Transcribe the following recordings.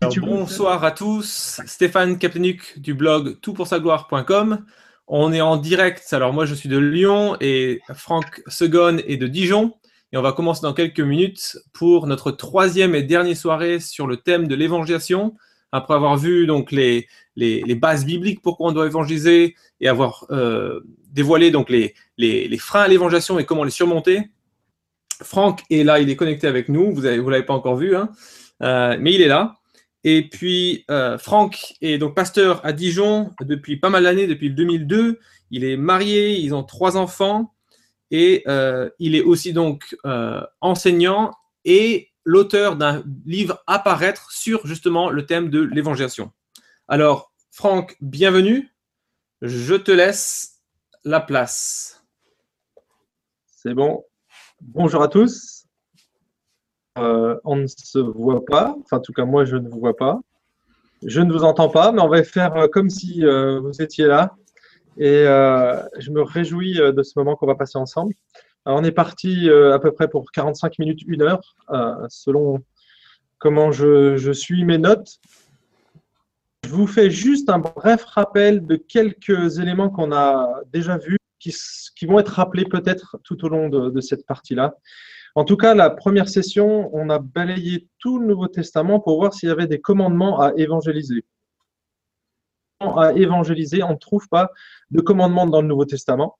Bonsoir à tous, Stéphane Kaptenuk du blog toutpoursagloire.com. On est en direct, alors moi je suis de Lyon et Franck Segon est de Dijon. Et on va commencer dans quelques minutes pour notre troisième et dernière soirée sur le thème de l'évangélisation. Après avoir vu donc les, les, bases bibliques pourquoi on doit évangéliser et avoir euh, dévoilé donc les, les, freins à l'évangélisation et comment les surmonter, Franck est là, il est connecté avec nous. Vous ne vous l'avez pas encore vu, hein. euh, mais il est là. Et puis, euh, Franck est donc pasteur à Dijon depuis pas mal d'années, depuis 2002. Il est marié, ils ont trois enfants et euh, il est aussi donc enseignant et l'auteur d'un livre à paraître sur justement le thème de l'évangélisation. Alors, Franck, bienvenue. Je te laisse la place. C'est bon. Bonjour à tous. Euh, on ne se voit pas, enfin en tout cas moi je ne vous vois pas. Je ne vous entends pas, mais on va faire euh, comme si euh, vous étiez là. Et je me réjouis de ce moment qu'on va passer ensemble. on est parti à peu près pour 45 minutes, une heure, selon comment je, je suis mes notes. Je vous fais juste un bref rappel de quelques éléments qu'on a déjà vus qui, vont être rappelés peut-être tout au long de, cette partie-là. En tout cas, la première session, on a balayé tout le Nouveau Testament pour voir s'il y avait des commandements à évangéliser. À évangéliser, on ne trouve pas de commandements dans le Nouveau Testament.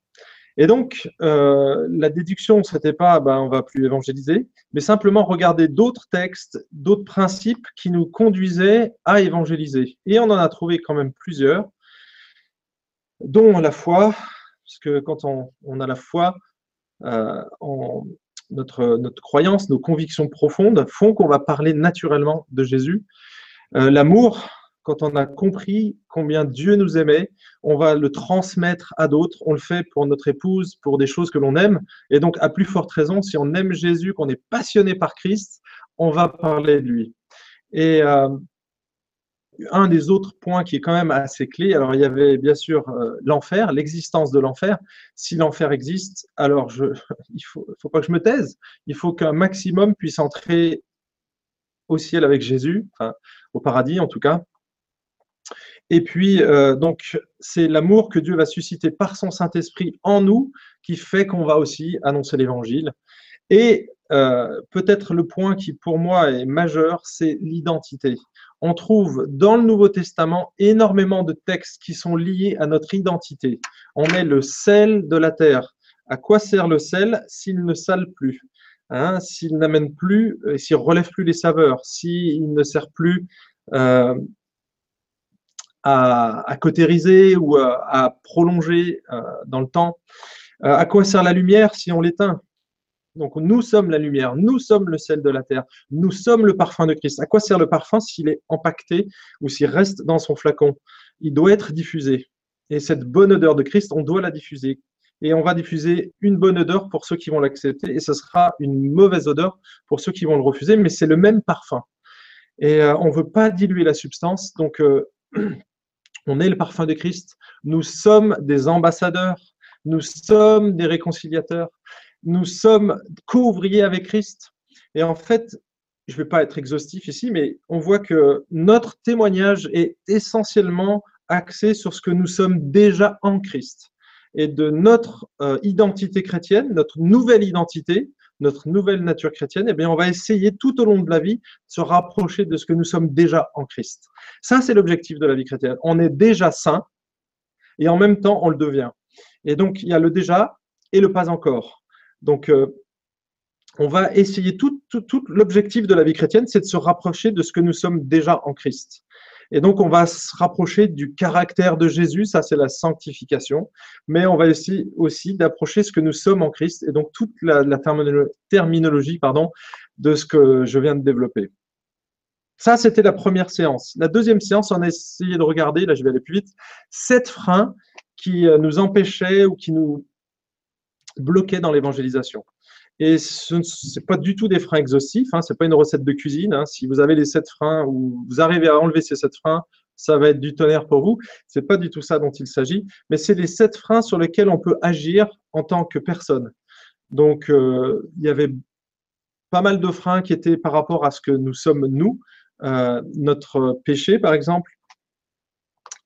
Et donc, euh, la déduction, ce n'était pas ben, on va plus évangéliser, mais simplement regarder d'autres textes, d'autres principes qui nous conduisaient à évangéliser. Et on en a trouvé quand même plusieurs, dont la foi, parce que quand on, a la foi, euh, notre, notre croyance, nos convictions profondes font qu'on va parler naturellement de Jésus. Euh, l'amour, quand on a compris combien Dieu nous aimait, on va le transmettre à d'autres. On le fait pour notre épouse, pour des choses que l'on aime. Et donc, à plus forte raison, si on aime Jésus, qu'on est passionné par Christ, on va parler de lui. Et euh, un des autres points qui est quand même assez clé, alors il y avait bien sûr euh, l'enfer, l'existence de l'enfer. Si l'enfer existe, alors il ne faut, faut, pas que je me taise. Il faut qu'un maximum puisse entrer au ciel avec Jésus, au paradis en tout cas. Et puis, euh, donc, c'est l'amour que Dieu va susciter par son Saint-Esprit en nous qui fait qu'on va aussi annoncer l'Évangile. Et euh, peut-être le point qui pour moi est majeur, c'est l'identité on trouve dans le Nouveau Testament énormément de textes qui sont liés à notre identité. On est le sel de la terre. À quoi sert le sel s'il ne sale plus hein, S'il n'amène plus, euh, s'il relève plus les saveurs, s'il ne sert plus euh, à, à, cautériser ou à, prolonger euh, dans le temps? À quoi sert la lumière si on l'éteint? Donc nous sommes la lumière, nous sommes le sel de la terre, nous sommes le parfum de Christ. À quoi sert le parfum s'il est empaqueté ou s'il reste dans son flacon? Il doit être diffusé. Et cette bonne odeur de Christ, on doit la diffuser. Et on va diffuser une bonne odeur pour ceux qui vont l'accepter et ce sera une mauvaise odeur pour ceux qui vont le refuser, mais c'est le même parfum. Et euh, on ne veut pas diluer la substance, donc euh, on est le parfum de Christ. Nous sommes des ambassadeurs, nous sommes des réconciliateurs nous sommes co-ouvriers avec Christ. Et en fait, je ne vais pas être exhaustif ici, mais on voit que notre témoignage est essentiellement axé sur ce que nous sommes déjà en Christ. Et de notre euh, identité chrétienne, notre nouvelle identité, notre nouvelle nature chrétienne, eh bien, on va essayer tout au long de la vie de se rapprocher de ce que nous sommes déjà en Christ. Ça, c'est l'objectif de la vie chrétienne. On est déjà saint et en même temps, on le devient. Et donc, il y a le déjà et le pas encore. Donc, euh, on va essayer, tout, l'objectif de la vie chrétienne, c'est de se rapprocher de ce que nous sommes déjà en Christ. Et donc, on va se rapprocher du caractère de Jésus, ça c'est la sanctification, mais on va essayer aussi d'approcher ce que nous sommes en Christ, et donc toute la, terminologie pardon, de ce que je viens de développer. Ça, c'était la première séance. La deuxième séance, on a essayé de regarder, là je vais aller plus vite, sept freins qui euh, nous empêchaient ou qui nous bloquaient dans l'évangélisation. Et ce n'est pas du tout des freins exhaustifs, hein, ce n'est pas une recette de cuisine. Hein. Si vous avez les sept freins ou vous arrivez à enlever ces sept freins, ça va être du tonnerre pour vous. Ce n'est pas du tout ça dont il s'agit, mais c'est les sept freins sur lesquels on peut agir en tant que personne. Donc, euh, il y avait pas mal de freins qui étaient par rapport à ce que nous sommes nous, euh, notre péché par exemple,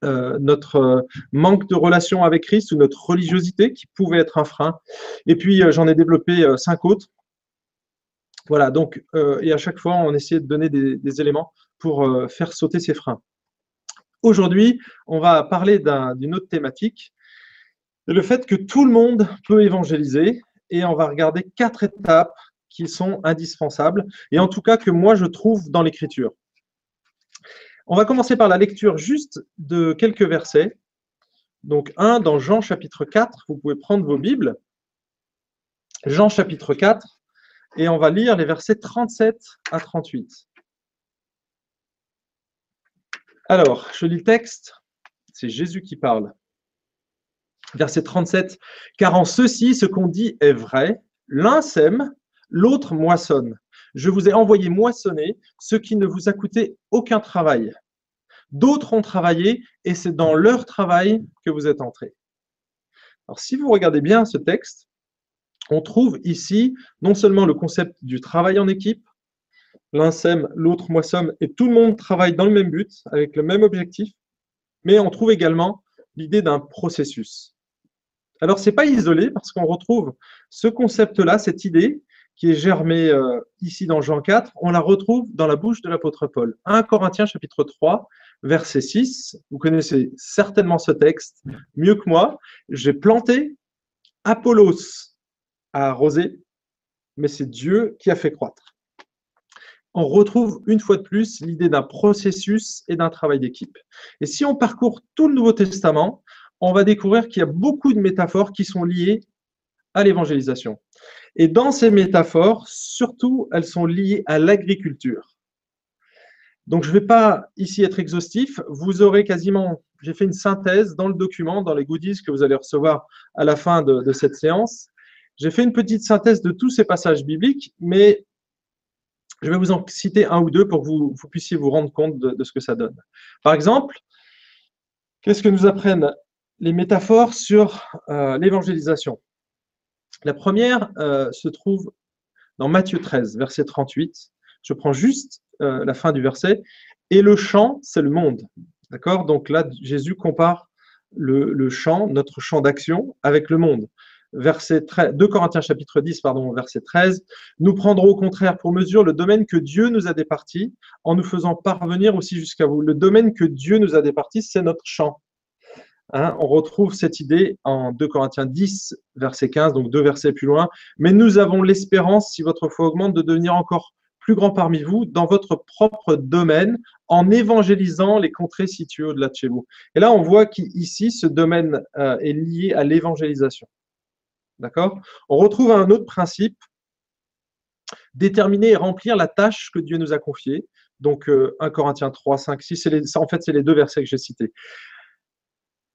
euh, notre manque de relation avec Christ ou notre religiosité qui pouvait être un frein. Et puis j'en ai développé cinq autres. Voilà, donc, et à chaque fois, on essayait de donner des, éléments pour faire sauter ces freins. Aujourd'hui, on va parler d'une autre thématique, le fait que tout le monde peut évangéliser, et on va regarder quatre étapes qui sont indispensables, et en tout cas que moi je trouve dans l'Écriture. On va commencer par la lecture juste de quelques versets. Donc un dans Jean chapitre 4, vous pouvez prendre vos Bibles. Jean chapitre 4, et on va lire les versets 37 à 38. Alors, je lis le texte, c'est Jésus qui parle. Verset 37, car en ceci, ce qu'on dit est vrai, l'un sème, l'autre moissonne. Je vous ai envoyé moissonner ce qui ne vous a coûté aucun travail. D'autres ont travaillé et c'est dans leur travail que vous êtes entrés. Alors si vous regardez bien ce texte, on trouve ici non seulement le concept du travail en équipe, l'un sème, l'autre moissonne, et tout le monde travaille dans le même but, avec le même objectif, mais on trouve également l'idée d'un processus. Alors, ce n'est pas isolé parce qu'on retrouve ce concept-là, cette idée qui est germée euh, ici dans Jean 4, on la retrouve dans la bouche de l'apôtre Paul. 1 Corinthiens chapitre 3, verset 6. Vous connaissez certainement ce texte mieux que moi. J'ai planté, Apollos a arrosé, mais c'est Dieu qui a fait croître. On retrouve une fois de plus l'idée d'un processus et d'un travail d'équipe. Et si on parcourt tout le Nouveau Testament, on va découvrir qu'il y a beaucoup de métaphores qui sont liées à l'évangélisation. Et dans ces métaphores, surtout, elles sont liées à l'agriculture. Donc, je ne vais pas ici être exhaustif. Vous aurez quasiment, j'ai fait une synthèse dans le document, dans les goodies que vous allez recevoir à la fin de, cette séance. J'ai fait une petite synthèse de tous ces passages bibliques, mais je vais vous en citer un ou deux pour que vous, puissiez vous rendre compte de, de, ce que ça donne. Par exemple, qu'est-ce que nous apprennent les métaphores sur euh, l'évangélisation? La première euh, se trouve dans Matthieu 13, verset 38. Je prends juste euh, la fin du verset. Et le champ, c'est le monde. D'accord? Donc là, Jésus compare le, champ, notre champ d'action, avec le monde. Verset 13, 2 Corinthiens chapitre 10, pardon, verset 13. Nous prendrons au contraire pour mesure le domaine que Dieu nous a départi en nous faisant parvenir aussi jusqu'à vous. Le domaine que Dieu nous a départi, c'est notre champ. Hein, on retrouve cette idée en 2 Corinthiens 10, verset 15, donc deux versets plus loin. Mais nous avons l'espérance, si votre foi augmente, de devenir encore plus grand parmi vous dans votre propre domaine en évangélisant les contrées situées au-delà de chez vous. Et là, on voit qu'ici, ce domaine euh, est lié à l'évangélisation. D'accord? On retrouve un autre principe, déterminer et remplir la tâche que Dieu nous a confiée. Donc, 1 euh, Corinthiens 3, 5, 6, en fait, c'est les deux versets que j'ai cités.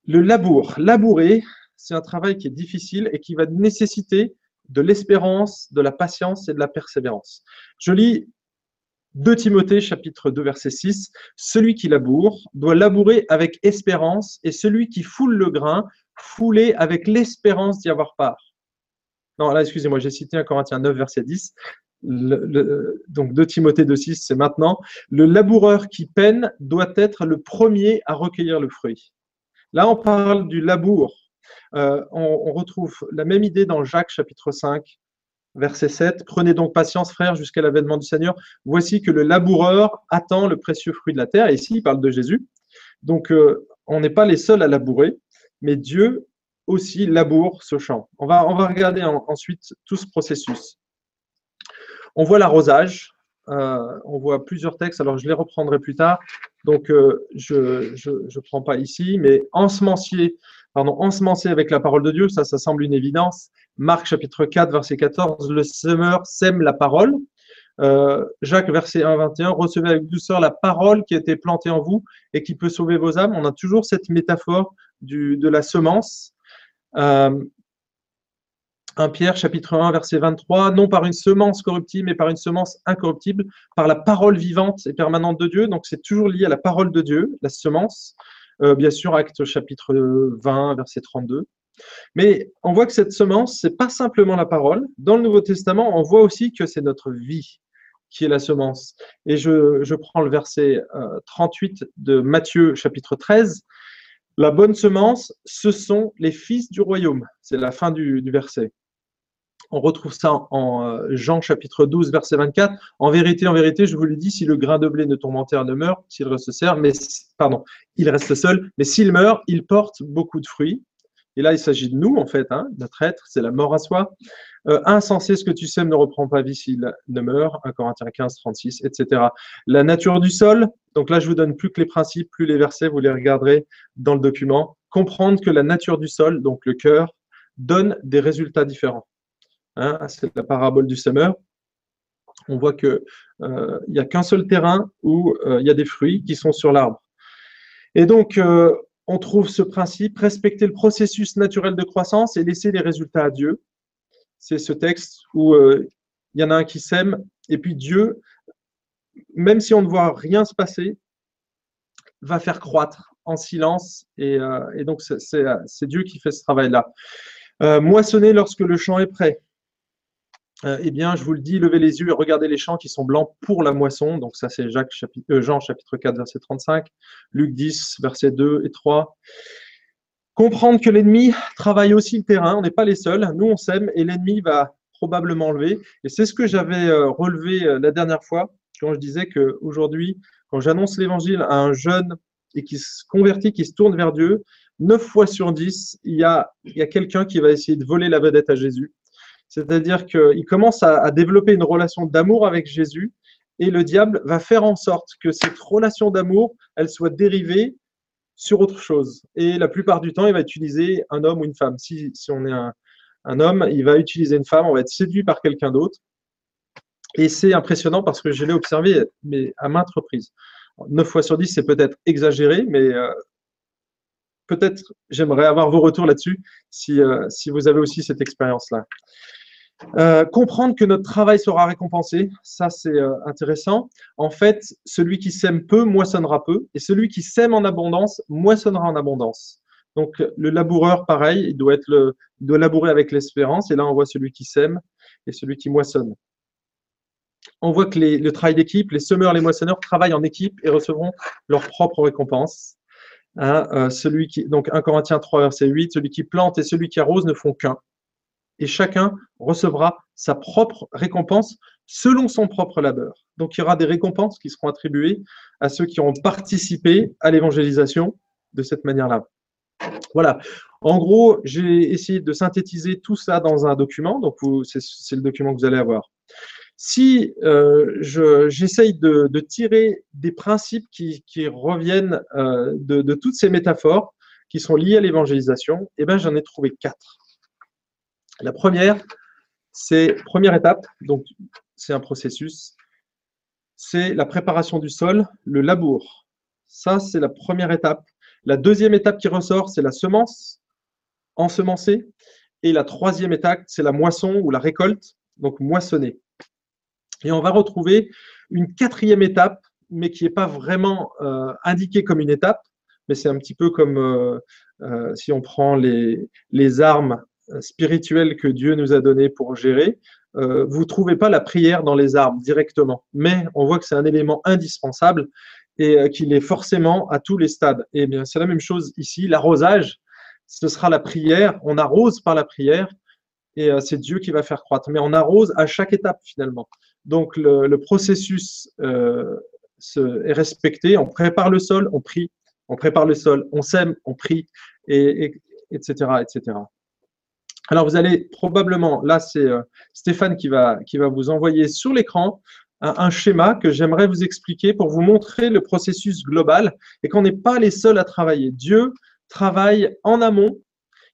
Le labour. Labourer, c'est un travail qui est difficile et qui va nécessiter de l'espérance, de la patience et de la persévérance. Je lis 2 Timothée chapitre 2 verset 6. Celui qui laboure doit labourer avec espérance et celui qui foule le grain, fouler avec l'espérance d'y avoir part. Non, là, excusez-moi, j'ai cité un Corinthiens 9 verset 10. donc 2 Timothée 2 6, c'est maintenant. Le laboureur qui peine doit être le premier à recueillir le fruit. Là, on parle du labour. Euh, on, retrouve la même idée dans Jacques chapitre 5, verset 7. Prenez donc patience, frères, jusqu'à l'avènement du Seigneur. Voici que le laboureur attend le précieux fruit de la terre. Ici, il parle de Jésus. Donc, euh, on n'est pas les seuls à labourer, mais Dieu aussi laboure ce champ. On va, on va regarder ensuite tout ce processus. On voit l'arrosage. Euh, on voit plusieurs textes, alors je les reprendrai plus tard. Donc, euh, je ne prends pas ici, mais ensemencier, pardon, ensemencer avec la parole de Dieu, ça, ça semble une évidence. Marc chapitre 4, verset 14, le semeur sème la parole. Euh, Jacques, verset 1, 21, recevez avec douceur la parole qui a été plantée en vous et qui peut sauver vos âmes. On a toujours cette métaphore du, de la semence. Euh, 1 Pierre chapitre 1 verset 23, non par une semence corruptible, mais par une semence incorruptible, par la parole vivante et permanente de Dieu. Donc c'est toujours lié à la parole de Dieu, la semence. Euh, bien sûr, acte chapitre 20 verset 32. Mais on voit que cette semence, c'est pas simplement la parole. Dans le Nouveau Testament, on voit aussi que c'est notre vie qui est la semence. Et je, je prends le verset 38 euh, de Matthieu chapitre 13. La bonne semence, ce sont les fils du royaume. C'est la fin du, du verset. On retrouve ça en euh, Jean chapitre 12, verset 24. En vérité, en vérité, je vous le dis, si le grain de blé ne tombe en ne meurt, s'il reste seul, mais pardon, il reste seul, mais s'il meurt, il porte beaucoup de fruits. Et là, il s'agit de nous, en fait, hein, notre être, c'est la mort à soi. Euh, insensé, ce que tu sèmes ne reprend pas vie s'il ne meurt. 1 Corinthiens 15, 36, etc. La nature du sol, donc là, je vous donne plus que les principes, plus les versets, vous les regarderez dans le document. Comprendre que la nature du sol, donc le cœur, donne des résultats différents. Hein, c'est la parabole du semeur. On voit qu'il euh, n'y a qu'un seul terrain où euh, il y a des fruits qui sont sur l'arbre. Et donc, euh, on trouve ce principe, respecter le processus naturel de croissance et laisser les résultats à Dieu. C'est ce texte où il y en a un qui sème, et puis Dieu, même si on ne voit rien se passer, va faire croître en silence. Et, et donc, c'est Dieu qui fait ce travail-là. moissonner lorsque le champ est prêt. Euh, eh bien, je vous le dis, levez les yeux et regardez les champs qui sont blancs pour la moisson. Donc ça, c'est Jacques euh, Jean chapitre 4, verset 35, Luc 10, verset 2 et 3. Comprendre que l'ennemi travaille aussi le terrain, on n'est pas les seuls, nous on sème et l'ennemi va probablement lever. Et c'est ce que j'avais euh, relevé la dernière fois quand je disais qu'aujourd'hui, quand j'annonce l'évangile à un jeune et qui se convertit, qui se tourne vers Dieu, 9 fois sur 10, il y a, il y a quelqu'un qui va essayer de voler la vedette à Jésus. C'est-à-dire qu'il commence à, développer une relation d'amour avec Jésus et le diable va faire en sorte que cette relation d'amour, elle soit dérivée sur autre chose. Et la plupart du temps, il va utiliser un homme ou une femme. Si, on est un, homme, il va utiliser une femme, on va être séduit par quelqu'un d'autre. Et c'est impressionnant parce que je l'ai observé mais à maintes reprises. 9 fois sur 10, c'est peut-être exagéré, mais euh, peut-être j'aimerais avoir vos retours là-dessus si, euh, si vous avez aussi cette expérience-là. Euh, comprendre que notre travail sera récompensé, ça c'est euh, intéressant. En fait, celui qui sème peu moissonnera peu, et celui qui sème en abondance moissonnera en abondance. Donc le laboureur, pareil, il doit, être labourer avec l'espérance, et là on voit celui qui sème et celui qui moissonne. On voit que le travail d'équipe, les semeurs, les moissonneurs travaillent en équipe et recevront leur propre récompense. Hein, euh, donc 1 Corinthiens 3, verset 8, celui qui plante et celui qui arrose ne font qu'un et chacun recevra sa propre récompense selon son propre labeur. Donc il y aura des récompenses qui seront attribuées à ceux qui ont participé à l'évangélisation de cette manière-là. Voilà. En gros, j'ai essayé de synthétiser tout ça dans un document. Donc c'est le document que vous allez avoir. Si euh, j'essaye de, tirer des principes qui, reviennent euh, de, toutes ces métaphores qui sont liées à l'évangélisation, eh ben, j'en ai trouvé quatre. La première, c'est première étape, donc c'est un processus, c'est la préparation du sol, le labour. Ça, c'est la première étape. La deuxième étape qui ressort, c'est la semence, ensemencer. Et la troisième étape, c'est la moisson ou la récolte, donc moissonner. Et on va retrouver une quatrième étape, mais qui n'est pas vraiment euh, indiquée comme une étape, mais c'est un petit peu comme euh, euh, si on prend les armes spirituel que Dieu nous a donné pour gérer, euh, vous ne trouvez pas la prière dans les arbres directement, mais on voit que c'est un élément indispensable et euh, qu'il est forcément à tous les stades. Et bien, c'est la même chose ici. L'arrosage, ce sera la prière. On arrose par la prière et euh, c'est Dieu qui va faire croître. Mais on arrose à chaque étape finalement. Donc le, processus est respecté. On prépare le sol, on prie. On prépare le sol, on sème, on prie, et etc., etc. Alors vous allez probablement, là c'est euh, Stéphane qui va, qui va vous envoyer sur l'écran un, schéma que j'aimerais vous expliquer pour vous montrer le processus global et qu'on n'est pas les seuls à travailler. Dieu travaille en amont,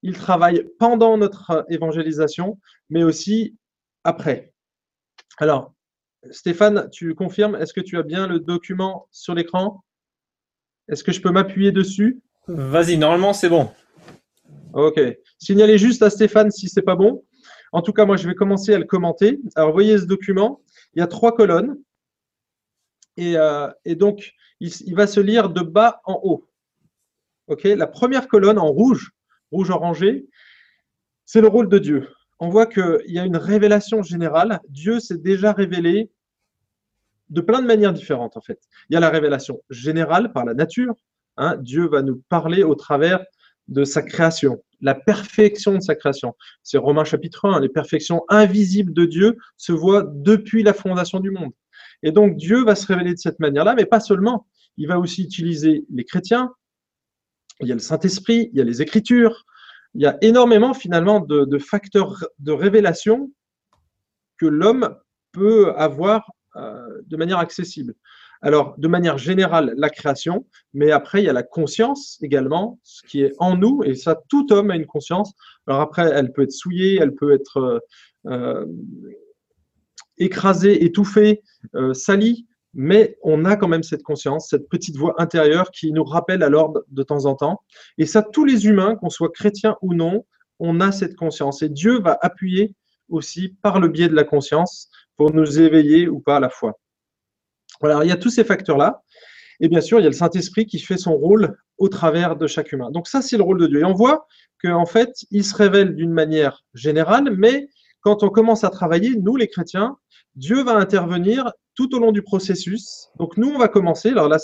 il travaille pendant notre évangélisation, mais aussi après. Alors, Stéphane, tu confirmes, est-ce que tu as bien le document sur l'écran? Est-ce que je peux m'appuyer dessus? Vas-y, normalement c'est bon. Ok. Signalez juste à Stéphane si c'est pas bon. En tout cas, moi, je vais commencer à le commenter. Alors, voyez ce document. Il y a trois colonnes. Et, euh, donc, il, va se lire de bas en haut. Ok. La première colonne en rouge, rouge orangé, c'est le rôle de Dieu. On voit qu'il y a une révélation générale. Dieu s'est déjà révélé de plein de manières différentes, en fait. Il y a la révélation générale par la nature. Hein. Dieu va nous parler au travers de sa création, la perfection de sa création. C'est Romains chapitre 1, les perfections invisibles de Dieu se voient depuis la fondation du monde. Et donc Dieu va se révéler de cette manière-là, mais pas seulement. Il va aussi utiliser les chrétiens, il y a le Saint-Esprit, il y a les Écritures, il y a énormément finalement de, facteurs de révélation que l'homme peut avoir euh, de manière accessible. Alors, de manière générale, la création, mais après, il y a la conscience également, ce qui est en nous, et ça, tout homme a une conscience. Alors après, elle peut être souillée, elle peut être euh, euh, écrasée, étouffée, euh, salie, mais on a quand même cette conscience, cette petite voix intérieure qui nous rappelle à l'ordre de temps en temps. Et ça, tous les humains, qu'on soit chrétiens ou non, on a cette conscience. Et Dieu va appuyer aussi par le biais de la conscience pour nous éveiller ou pas à la foi. Voilà, il y a tous ces facteurs-là. Et bien sûr, il y a le Saint-Esprit qui fait son rôle au travers de chaque humain. Donc ça, c'est le rôle de Dieu. Et on voit qu'en fait, il se révèle d'une manière générale, mais quand on commence à travailler, nous les chrétiens, Dieu va intervenir tout au long du processus. Donc nous, on va commencer. Alors là,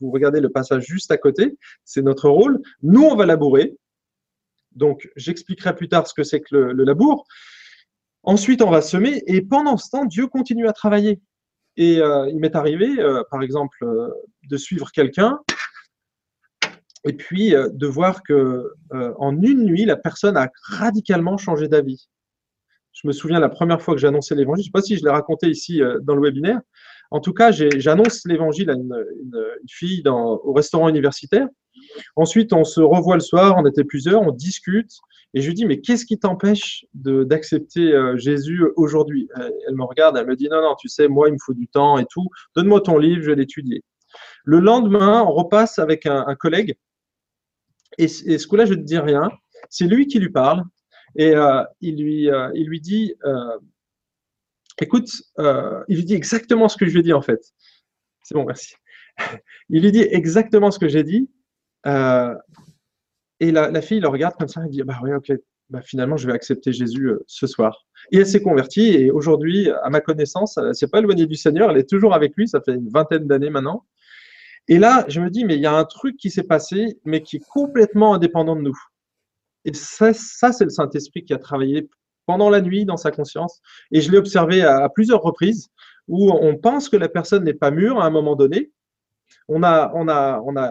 vous regardez le passage juste à côté, c'est notre rôle. Nous, on va labourer. Donc j'expliquerai plus tard ce que c'est que le labour. Ensuite, on va semer et pendant ce temps, Dieu continue à travailler. Et euh, il m'est arrivé, euh, par exemple, euh, de suivre quelqu'un et puis de voir que en une nuit, la personne a radicalement changé d'avis. Je me souviens la première fois que j'ai annoncé l'évangile, je ne sais pas si je l'ai raconté ici dans le webinaire. En tout cas, j'annonce l'évangile à une, fille au restaurant universitaire. Ensuite, on se revoit le soir, on était plusieurs, on discute. Et je lui dis, mais qu'est-ce qui t'empêche d'accepter euh, Jésus aujourd'hui? Elle me regarde, elle me dit, non, non, tu sais, moi, il me faut du temps et tout. Donne-moi ton livre, je vais l'étudier. Le lendemain, on repasse avec un, collègue. Et, ce coup-là, je ne te dis rien. C'est lui qui lui parle. Et euh, il, lui, euh, il lui dit, écoute, il lui dit exactement ce que je lui ai dit en fait. C'est bon, merci. il lui dit exactement ce que j'ai dit. Et la, fille le regarde comme ça, elle dit Bah oui, ok, bah, finalement, je vais accepter Jésus euh, ce soir. Et elle s'est convertie, et aujourd'hui, à ma connaissance, elle ne s'est pas éloignée du Seigneur, elle est toujours avec lui, ça fait une vingtaine d'années maintenant. Et là, je me dis Mais il y a un truc qui s'est passé, mais qui est complètement indépendant de nous. Et ça, ça c'est le Saint-Esprit qui a travaillé pendant la nuit dans sa conscience. Et je l'ai observé à, plusieurs reprises, où on pense que la personne n'est pas mûre à un moment donné. On a, on a, on a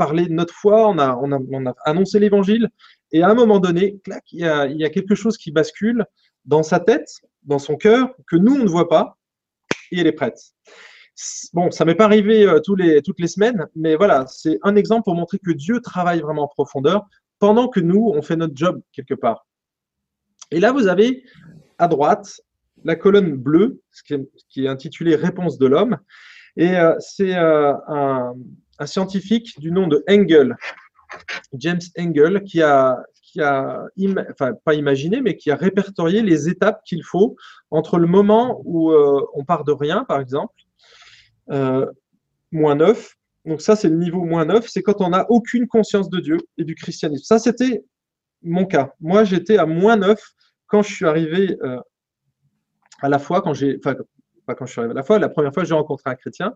parler de notre foi, on a, on a, annoncé l'évangile, et à un moment donné, clac, il y, a, il y, a, quelque chose qui bascule dans sa tête, dans son cœur, que nous, on ne voit pas, et elle est prête. Bon, ça m'est pas arrivé euh, les, toutes les semaines, mais voilà, c'est un exemple pour montrer que Dieu travaille vraiment en profondeur pendant que nous, on fait notre job quelque part. Et là, vous avez à droite la colonne bleue, qui est, intitulée Réponse de l'homme. Et euh, c'est euh, un scientifique du nom de Engel, James Engel, qui a, qui a pas imaginé, mais qui a répertorié les étapes qu'il faut entre le moment où euh, on part de rien, par exemple, euh, moins 9. Donc ça, c'est le niveau moins 9, c'est quand on n'a aucune conscience de Dieu et du christianisme. Ça, c'était mon cas. Moi, j'étais à moins 9 quand je suis arrivé euh, à la foi, quand j'ai, enfin, quand je suis arrivé à la foi, la première fois j'ai rencontré un chrétien.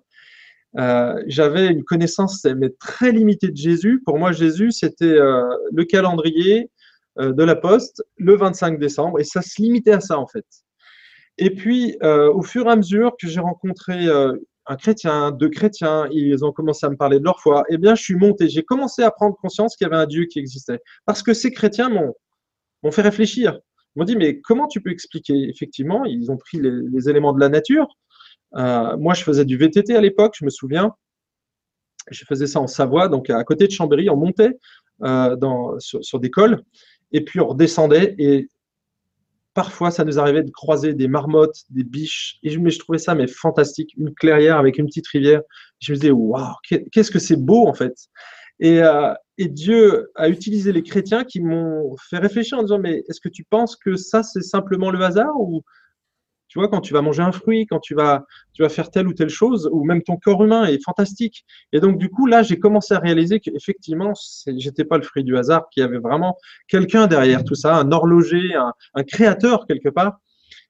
Euh, j'avais une connaissance mais très limitée de Jésus. Pour moi, Jésus, c'était euh, le calendrier euh, de la poste, le 25 décembre, et ça se limitait à ça en fait. Et puis, au fur et à mesure que j'ai rencontré un chrétien, deux chrétiens, ils ont commencé à me parler de leur foi, eh bien, je suis monté. J'ai commencé à prendre conscience qu'il y avait un Dieu qui existait. Parce que ces chrétiens m'ont fait réfléchir. Ils m'ont dit, mais comment tu peux expliquer? Effectivement, ils ont pris les, les éléments de la nature, euh, moi, je faisais du VTT à l'époque, je me souviens. Je faisais ça en Savoie, donc à côté de Chambéry, on montait euh, sur, des cols et puis on redescendait. Et parfois, ça nous arrivait de croiser des marmottes, des biches. Et je trouvais ça mais fantastique. Une clairière avec une petite rivière. Je me disais, waouh, qu'est-ce que c'est beau en fait. Et, euh, et, Dieu a utilisé les chrétiens qui m'ont fait réfléchir en disant, mais est-ce que tu penses que ça, c'est simplement le hasard ou tu vois, quand tu vas manger un fruit, quand tu vas, tu vas faire telle ou telle chose, ou même ton corps humain est fantastique. Et donc, du coup, là, j'ai commencé à réaliser qu'effectivement, j'étais pas le fruit du hasard, qu'il y avait vraiment quelqu'un derrière tout ça, un horloger, un, un créateur quelque part.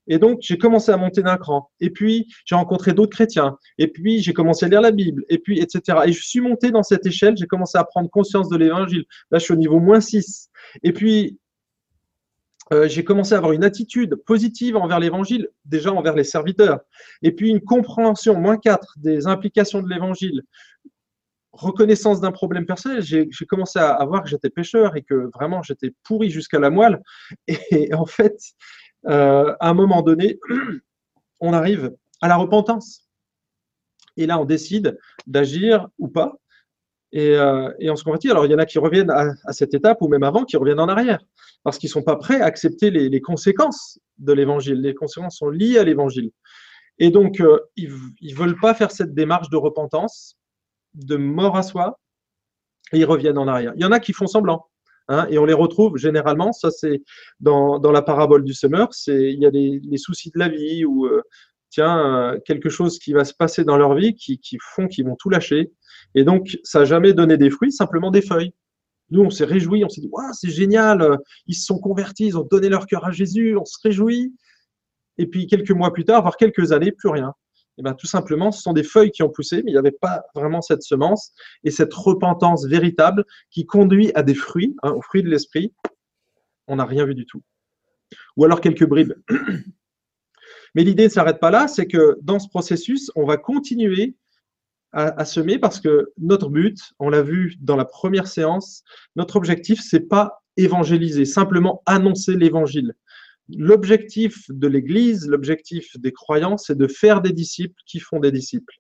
Et donc, j'ai commencé à monter d'un cran. Et puis, j'ai rencontré d'autres chrétiens. Et puis, j'ai commencé à lire la Bible. Et puis, etc. Et je suis monté dans cette échelle. J'ai commencé à prendre conscience de l'évangile. Là, je suis au niveau moins 6. Et puis, euh, j'ai commencé à avoir une attitude positive envers l'évangile, déjà envers les serviteurs, et puis une compréhension, moins 4, des implications de l'évangile, reconnaissance d'un problème personnel. J'ai commencé à, voir que j'étais pécheur et que vraiment j'étais pourri jusqu'à la moelle. Et, en fait, euh, à un moment donné, on arrive à la repentance. Et là, on décide d'agir ou pas. Et, on se convertit. Alors, il y en a qui reviennent à, cette étape ou même avant, qui reviennent en arrière parce qu'ils ne sont pas prêts à accepter les, conséquences de l'évangile. Les conséquences sont liées à l'évangile. Et donc, euh, ils ne veulent pas faire cette démarche de repentance, de mort à soi, et ils reviennent en arrière. Il y en a qui font semblant. Hein, et on les retrouve généralement, ça c'est dans, la parabole du semeur, il y a les, soucis de la vie ou euh, tiens euh, quelque chose qui va se passer dans leur vie qui, qui font qu'ils vont tout lâcher et donc ça n'a jamais donné des fruits, simplement des feuilles. Nous, on s'est réjouis, on s'est dit, c'est génial, euh, ils se sont convertis, ils ont donné leur cœur à Jésus, on se réjouit. Et puis quelques mois plus tard, voire quelques années, plus rien. Et bien, tout simplement, ce sont des feuilles qui ont poussé, mais il n'y avait pas vraiment cette semence et cette repentance véritable qui conduit à des fruits, hein, aux fruits de l'esprit. On n'a rien vu du tout. Ou alors quelques bribes. Mais l'idée ne s'arrête pas là, c'est que dans ce processus, on va continuer à, semer parce que notre but, on l'a vu dans la première séance, notre objectif, c'est pas évangéliser, simplement annoncer l'évangile. L'objectif de l'Église, l'objectif des croyants, c'est de faire des disciples qui font des disciples.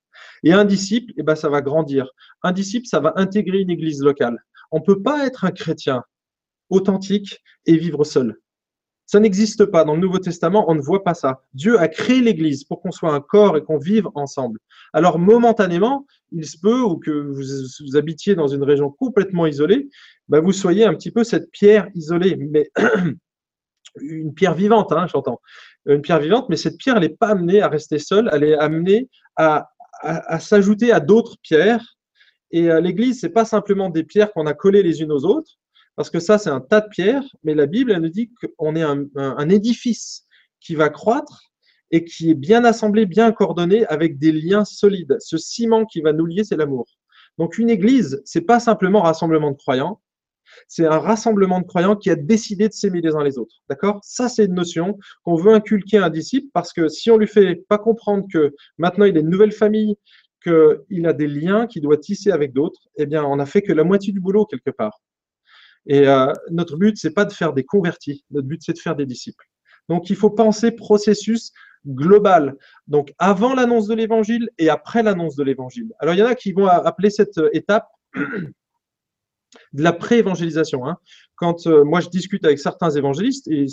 Et un disciple, eh ben, ça va grandir. Un disciple, ça va intégrer une Église locale. On ne peut pas être un chrétien authentique et vivre seul. Ça n'existe pas. Dans le Nouveau Testament, on ne voit pas ça. Dieu a créé l'Église pour qu'on soit un corps et qu'on vive ensemble. Alors, momentanément, il se peut, ou que vous, habitiez dans une région complètement isolée, bah, vous soyez un petit peu cette pierre isolée, mais une pierre vivante, hein, j'entends. Une pierre vivante, mais cette pierre, n'est pas amenée à rester seule, elle est amenée à, à, s'ajouter à d'autres pierres. Et euh, l'Église, c'est pas simplement des pierres qu'on a collées les unes aux autres, parce que ça, c'est un tas de pierres, mais la Bible, elle nous dit qu'on est un, édifice qui va croître et qui est bien assemblé, bien coordonné avec des liens solides. Ce ciment qui va nous lier, c'est l'amour. Donc une église, c'est pas simplement rassemblement de croyants, c'est un rassemblement de croyants qui a décidé de s'aimer les uns les autres. D'accord? Ça, c'est une notion qu'on veut inculquer à un disciple parce que si on lui fait pas comprendre que maintenant il a une nouvelle famille, qu'il a des liens qu'il doit tisser avec d'autres, eh bien, on a fait que la moitié du boulot quelque part. Et euh, notre but, c'est pas de faire des convertis, notre but, c'est de faire des disciples. Donc, il faut penser processus global. Donc, avant l'annonce de l'évangile et après l'annonce de l'évangile. Alors, il y en a qui vont appeler cette étape de la pré-évangélisation. Hein. Quand euh, moi, je discute avec certains évangélistes, et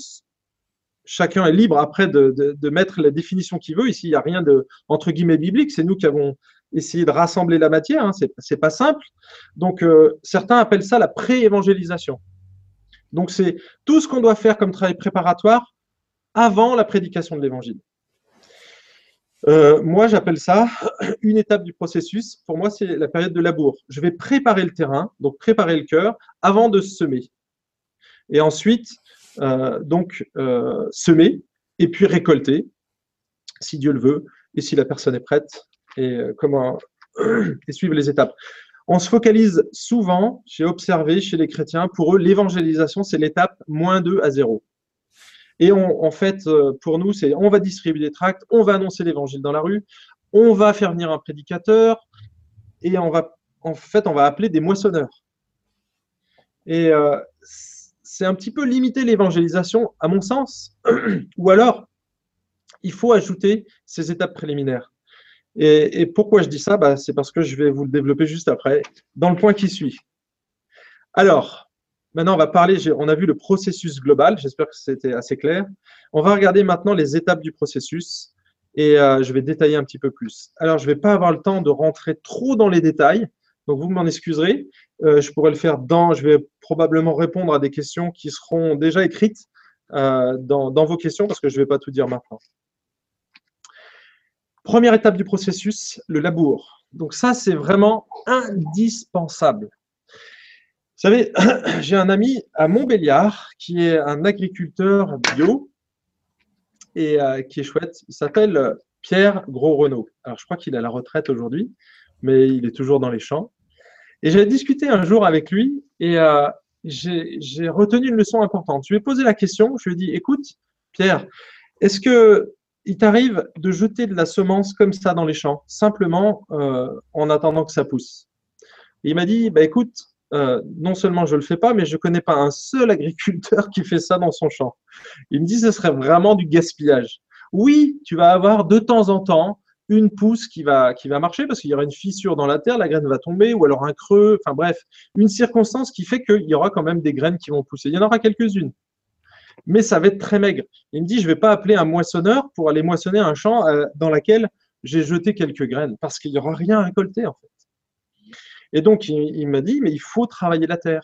chacun est libre après de, mettre la définition qu'il veut. Ici, il n'y a rien de, entre guillemets, biblique. C'est nous qui avons essayer de rassembler la matière, hein, c'est pas simple. Donc euh, certains appellent ça la pré-évangélisation. Donc c'est tout ce qu'on doit faire comme travail préparatoire avant la prédication de l'évangile. Euh, moi, j'appelle ça une étape du processus. Pour moi, c'est la période de labour. Je vais préparer le terrain, donc préparer le cœur, avant de semer. Et ensuite, euh, donc, semer et puis récolter, si Dieu le veut, et si la personne est prête, et euh, comment et suivre les étapes. On se focalise souvent, j'ai observé chez les chrétiens, pour eux, l'évangélisation, c'est l'étape moins 2 à 0. Et en fait, euh, pour nous, c'est on va distribuer des tracts, on va annoncer l'évangile dans la rue, on va faire venir un prédicateur, et on va, en fait, on va appeler des moissonneurs. Et euh, c'est un petit peu limiter l'évangélisation, à mon sens. Ou alors, il faut ajouter ces étapes préliminaires. Et, pourquoi je dis ça? Bah, C'est parce que je vais vous le développer juste après, dans le point qui suit. Alors, Maintenant, on va parler, on a vu le processus global, j'espère que c'était assez clair. On va regarder maintenant les étapes du processus et euh, je vais détailler un petit peu plus. Alors, je ne vais pas avoir le temps de rentrer trop dans les détails, donc vous m'en excuserez. Euh, je pourrais le faire dans, je vais probablement répondre à des questions qui seront déjà écrites euh, dans, vos questions parce que je ne vais pas tout dire maintenant. Première étape du processus, le labour. Donc ça, c'est vraiment indispensable. Savez, j'ai un ami à Montbéliard qui est un agriculteur bio et euh, qui est chouette. Il s'appelle euh, Pierre Gros-Renault. Alors, je crois qu'il est à la retraite aujourd'hui, mais il est toujours dans les champs. Et j'ai discuté un jour avec lui et euh, j'ai retenu une leçon importante. Je lui ai posé la question, je lui ai dit, écoute, Pierre, est-ce que il t'arrive de jeter de la semence comme ça dans les champs, simplement en attendant que ça pousse? Et Il m'a dit, bah, écoute, euh, non seulement je ne le fais pas, mais je ne connais pas un seul agriculteur qui fait ça dans son champ. Il me dit ce serait vraiment du gaspillage. Oui, tu vas avoir de temps en temps une pousse qui va, qui va marcher parce qu'il y aura une fissure dans la terre, la graine va tomber, ou alors un creux, enfin bref, une circonstance qui fait qu'il y aura quand même des graines qui vont pousser. Il y en aura quelques-unes. Mais ça va être très maigre. Il me dit, je ne vais pas appeler un moissonneur pour aller moissonner un champ euh, dans lequel j'ai jeté quelques graines, parce qu'il n'y aura rien à récolter en fait. Et donc, il, m'a dit, mais il faut travailler la terre.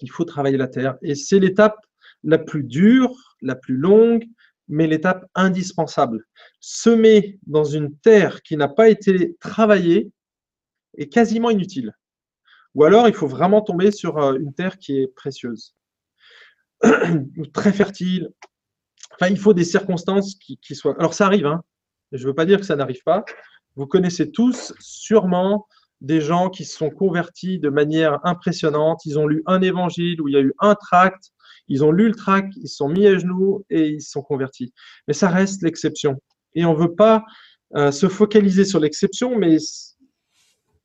Il faut travailler la terre. Et c'est l'étape la plus dure, la plus longue, mais l'étape indispensable. Semer dans une terre qui n'a pas été travaillée est quasiment inutile. Ou alors, il faut vraiment tomber sur euh, une terre qui est précieuse, très fertile. Enfin, il faut des circonstances qui, soient. Alors, ça arrive, hein. je ne veux pas dire que ça n'arrive pas. Vous connaissez tous sûrement des gens qui se sont convertis de manière impressionnante. Ils ont lu un évangile où il y a eu un tract, ils ont lu le tract, ils se sont mis à genoux et ils se sont convertis. Mais ça reste l'exception. Et on ne veut pas euh, se focaliser sur l'exception, mais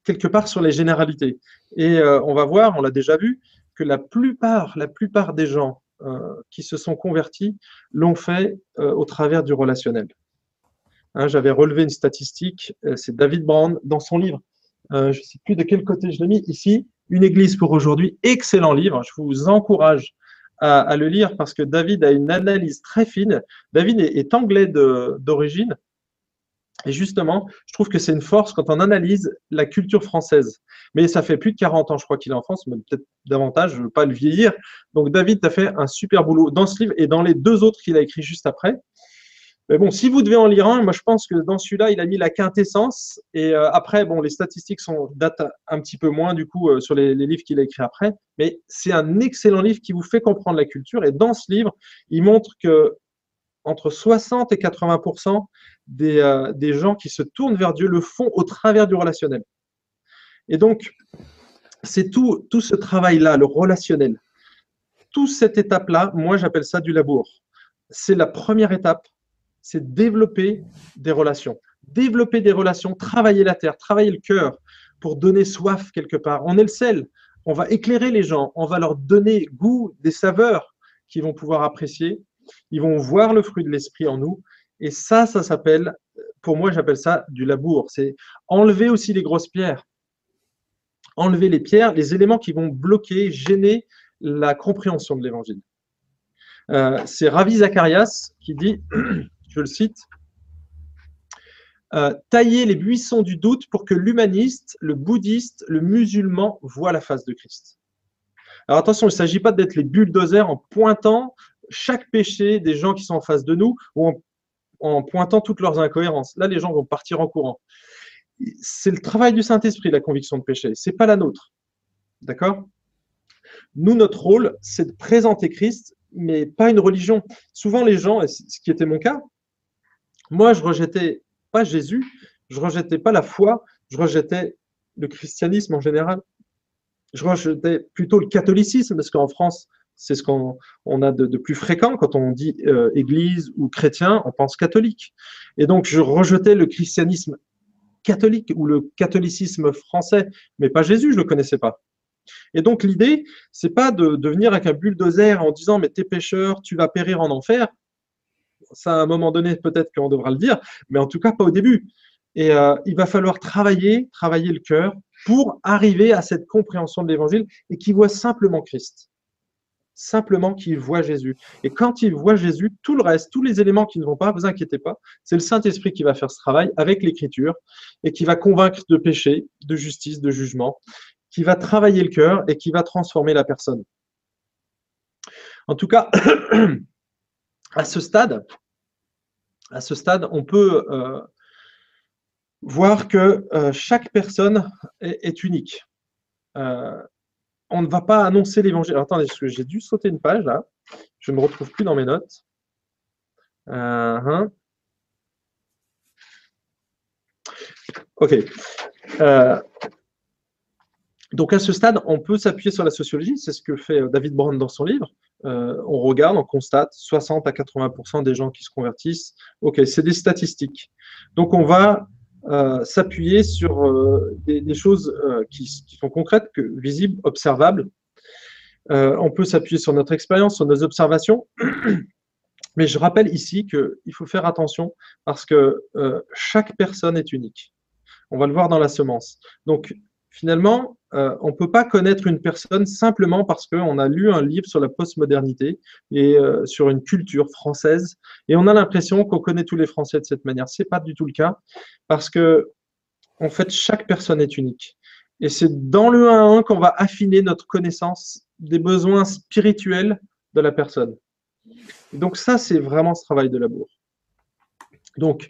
quelque part sur les généralités. Et euh, on va voir, on l'a déjà vu, que la plupart, la plupart des gens euh, qui se sont convertis l'ont fait au travers du relationnel. Hein, j'avais relevé une statistique, c'est David Brand dans son livre euh, je ne sais plus de quel côté je l'ai mis, ici, Une Église pour aujourd'hui, excellent livre, je vous encourage à, le lire parce que David a une analyse très fine. David est, anglais d'origine, et justement, je trouve que c'est une force quand on analyse la culture française. Mais ça fait plus de 40 ans, je crois qu'il est en France, mais peut-être davantage, je ne veux pas le vieillir. Donc David a fait un super boulot dans ce livre et dans les deux autres qu'il a écrits juste après. Mais bon, si vous devez en lire un, moi je pense que dans celui-là, il a mis la quintessence. Et euh, après, bon, les statistiques sont, datent un petit peu moins du coup euh, sur les, livres qu'il a écrits après. Mais c'est un excellent livre qui vous fait comprendre la culture. Et dans ce livre, il montre que entre 60 et 80 des, euh, des gens qui se tournent vers Dieu le font au travers du relationnel. Et donc, c'est tout, tout ce travail-là, le relationnel. Toute cette étape-là, moi j'appelle ça du labour. C'est la première étape c'est développer des relations. Développer des relations, travailler la terre, travailler le cœur pour donner soif quelque part. On est le sel. On va éclairer les gens. On va leur donner goût, des saveurs qu'ils vont pouvoir apprécier. Ils vont voir le fruit de l'esprit en nous. Et ça, ça s'appelle, pour moi, j'appelle ça du labour. C'est enlever aussi les grosses pierres. Enlever les pierres, les éléments qui vont bloquer, gêner la compréhension de l'évangile. Euh, c'est Ravi Zacharias qui dit je le cite, euh, tailler les buissons du doute pour que l'humaniste, le bouddhiste, le musulman voient la face de Christ. Alors attention, il ne s'agit pas d'être les bulldozers en pointant chaque péché des gens qui sont en face de nous ou en, en pointant toutes leurs incohérences. Là, les gens vont partir en courant. C'est le travail du Saint-Esprit, la conviction de péché. Ce n'est pas la nôtre. D'accord? Nous, notre rôle, c'est de présenter Christ, mais pas une religion. Souvent, les gens, et ce qui était mon cas, moi, je rejetais pas Jésus, je rejetais pas la foi, je rejetais le christianisme en général. Je rejetais plutôt le catholicisme, parce qu'en France, c'est ce qu'on a de, plus fréquent. Quand on dit euh, église ou chrétien, on pense catholique. Et donc, je rejetais le christianisme catholique ou le catholicisme français, mais pas Jésus, je le connaissais pas. Et donc, l'idée, c'est pas de, de venir avec un bulldozer en disant, mais t'es pécheur, tu vas périr en enfer ça, à un moment donné, peut-être qu'on devra le dire, mais en tout cas, pas au début. Et euh, il va falloir travailler, travailler le cœur pour arriver à cette compréhension de l'évangile et qui voient simplement Christ. Simplement qu'ils voient Jésus. Et quand ils voient Jésus, tout le reste, tous les éléments qui ne vont pas, vous inquiétez pas, c'est le Saint-Esprit qui va faire ce travail avec l'écriture et qui va convaincre de péché, de justice, de jugement, qui va travailler le cœur et qui va transformer la personne. En tout cas, à ce stade, on peut euh, voir que euh, chaque personne est, unique. Euh, on ne va pas annoncer l'évangile. Attendez, j'ai dû sauter une page là. Je ne me retrouve plus dans mes notes. Hein. Ok. donc à ce stade, on peut s'appuyer sur la sociologie. C'est ce que fait David Brown dans son livre. Euh, on regarde, on constate 60 à 80% des gens qui se convertissent. Ok, c'est des statistiques. Donc on va euh, s'appuyer sur euh, des, choses qui, sont concrètes, visibles, observables. on peut s'appuyer sur notre expérience, sur nos observations. Mais je rappelle ici qu'il faut faire attention parce que chaque personne est unique. On va le voir dans la semence. Donc, finalement, euh, on ne peut pas connaître une personne simplement parce qu'on a lu un livre sur la postmodernité et euh, sur une culture française, et on a l'impression qu'on connaît tous les Français de cette manière. Ce n'est pas du tout le cas, parce que, en fait, chaque personne est unique. Et c'est dans le 1 à 1 qu'on va affiner notre connaissance des besoins spirituels de la personne. donc ça, c'est vraiment ce travail de labour. Donc,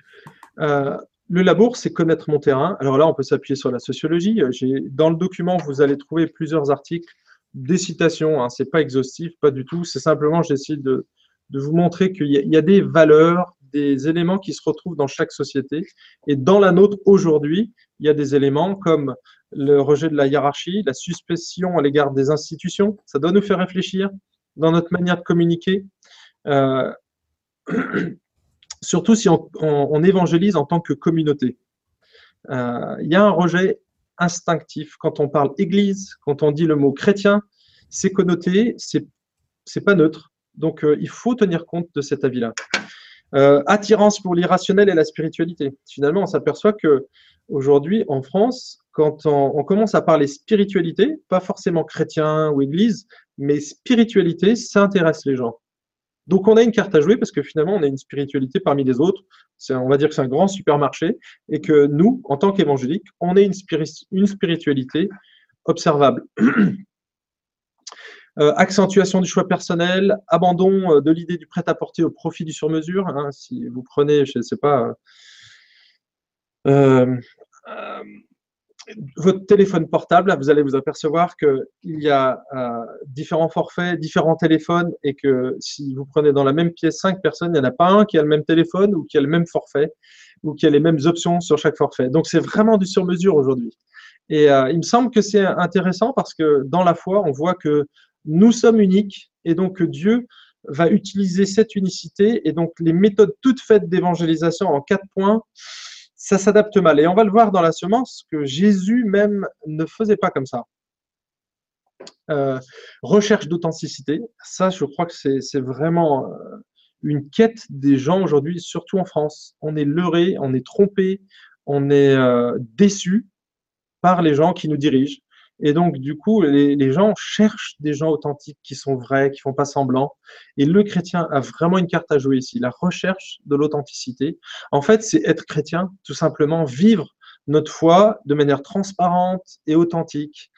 euh, le labour, c'est connaître mon terrain. Alors là, on peut s'appuyer sur la sociologie. Dans le document, vous allez trouver plusieurs articles, des citations. Hein. Ce n'est pas exhaustif, pas du tout. C'est simplement, j'essaie de, de vous montrer qu'il y, a des valeurs, des éléments qui se retrouvent dans chaque société. Et dans la nôtre, aujourd'hui, il y a des éléments comme le rejet de la hiérarchie, la suspicion à l'égard des institutions. Ça doit nous faire réfléchir dans notre manière de communiquer. Euh, surtout si on, évangélise en tant que communauté. Euh, il y a un rejet instinctif. Quand on parle Église, quand on dit le mot chrétien, c'est connoté, c'est pas neutre. Donc euh, il faut tenir compte de cet avis-là. Euh, attirance pour l'irrationnel et la spiritualité. Finalement, on s'aperçoit que aujourd'hui en France, quand on, commence à parler spiritualité, pas forcément chrétien ou Église, mais spiritualité, ça intéresse les gens. Donc on a une carte à jouer parce que finalement on a une spiritualité parmi les autres. On va dire que c'est un grand supermarché et que nous, en tant qu'évangéliques, on une, une spiritualité observable. Euh, accentuation du choix personnel, abandon euh, de l'idée du prêt-à-porter au profit du sur-mesure. Hein, si vous prenez, je ne sais pas, euh, votre téléphone portable, vous allez vous apercevoir qu'il y a euh, différents forfaits, différents téléphones, et que si vous prenez dans la même pièce cinq personnes, il n'y en a pas un qui a le même téléphone ou qui a le même forfait ou qui a les mêmes options sur chaque forfait. Donc c'est vraiment du sur-mesure aujourd'hui. Et euh, il me semble que c'est intéressant parce que dans la foi, on voit que nous sommes uniques et donc que Dieu va utiliser cette unicité et donc les méthodes toutes faites d'évangélisation en quatre points ça s'adapte mal. Et on va le voir dans la semence que Jésus même ne faisait pas comme ça. Euh, recherche d'authenticité, ça je crois que c'est vraiment euh, une quête des gens aujourd'hui, surtout en France. On est leurré, on est trompé, on est euh, déçu par les gens qui nous dirigent. Et donc, du coup, les, gens cherchent des gens authentiques qui sont vrais, qui font pas semblant. Et le chrétien a vraiment une carte à jouer ici, la recherche de l'authenticité. En fait, c'est être chrétien, tout simplement vivre notre foi de manière transparente et authentique,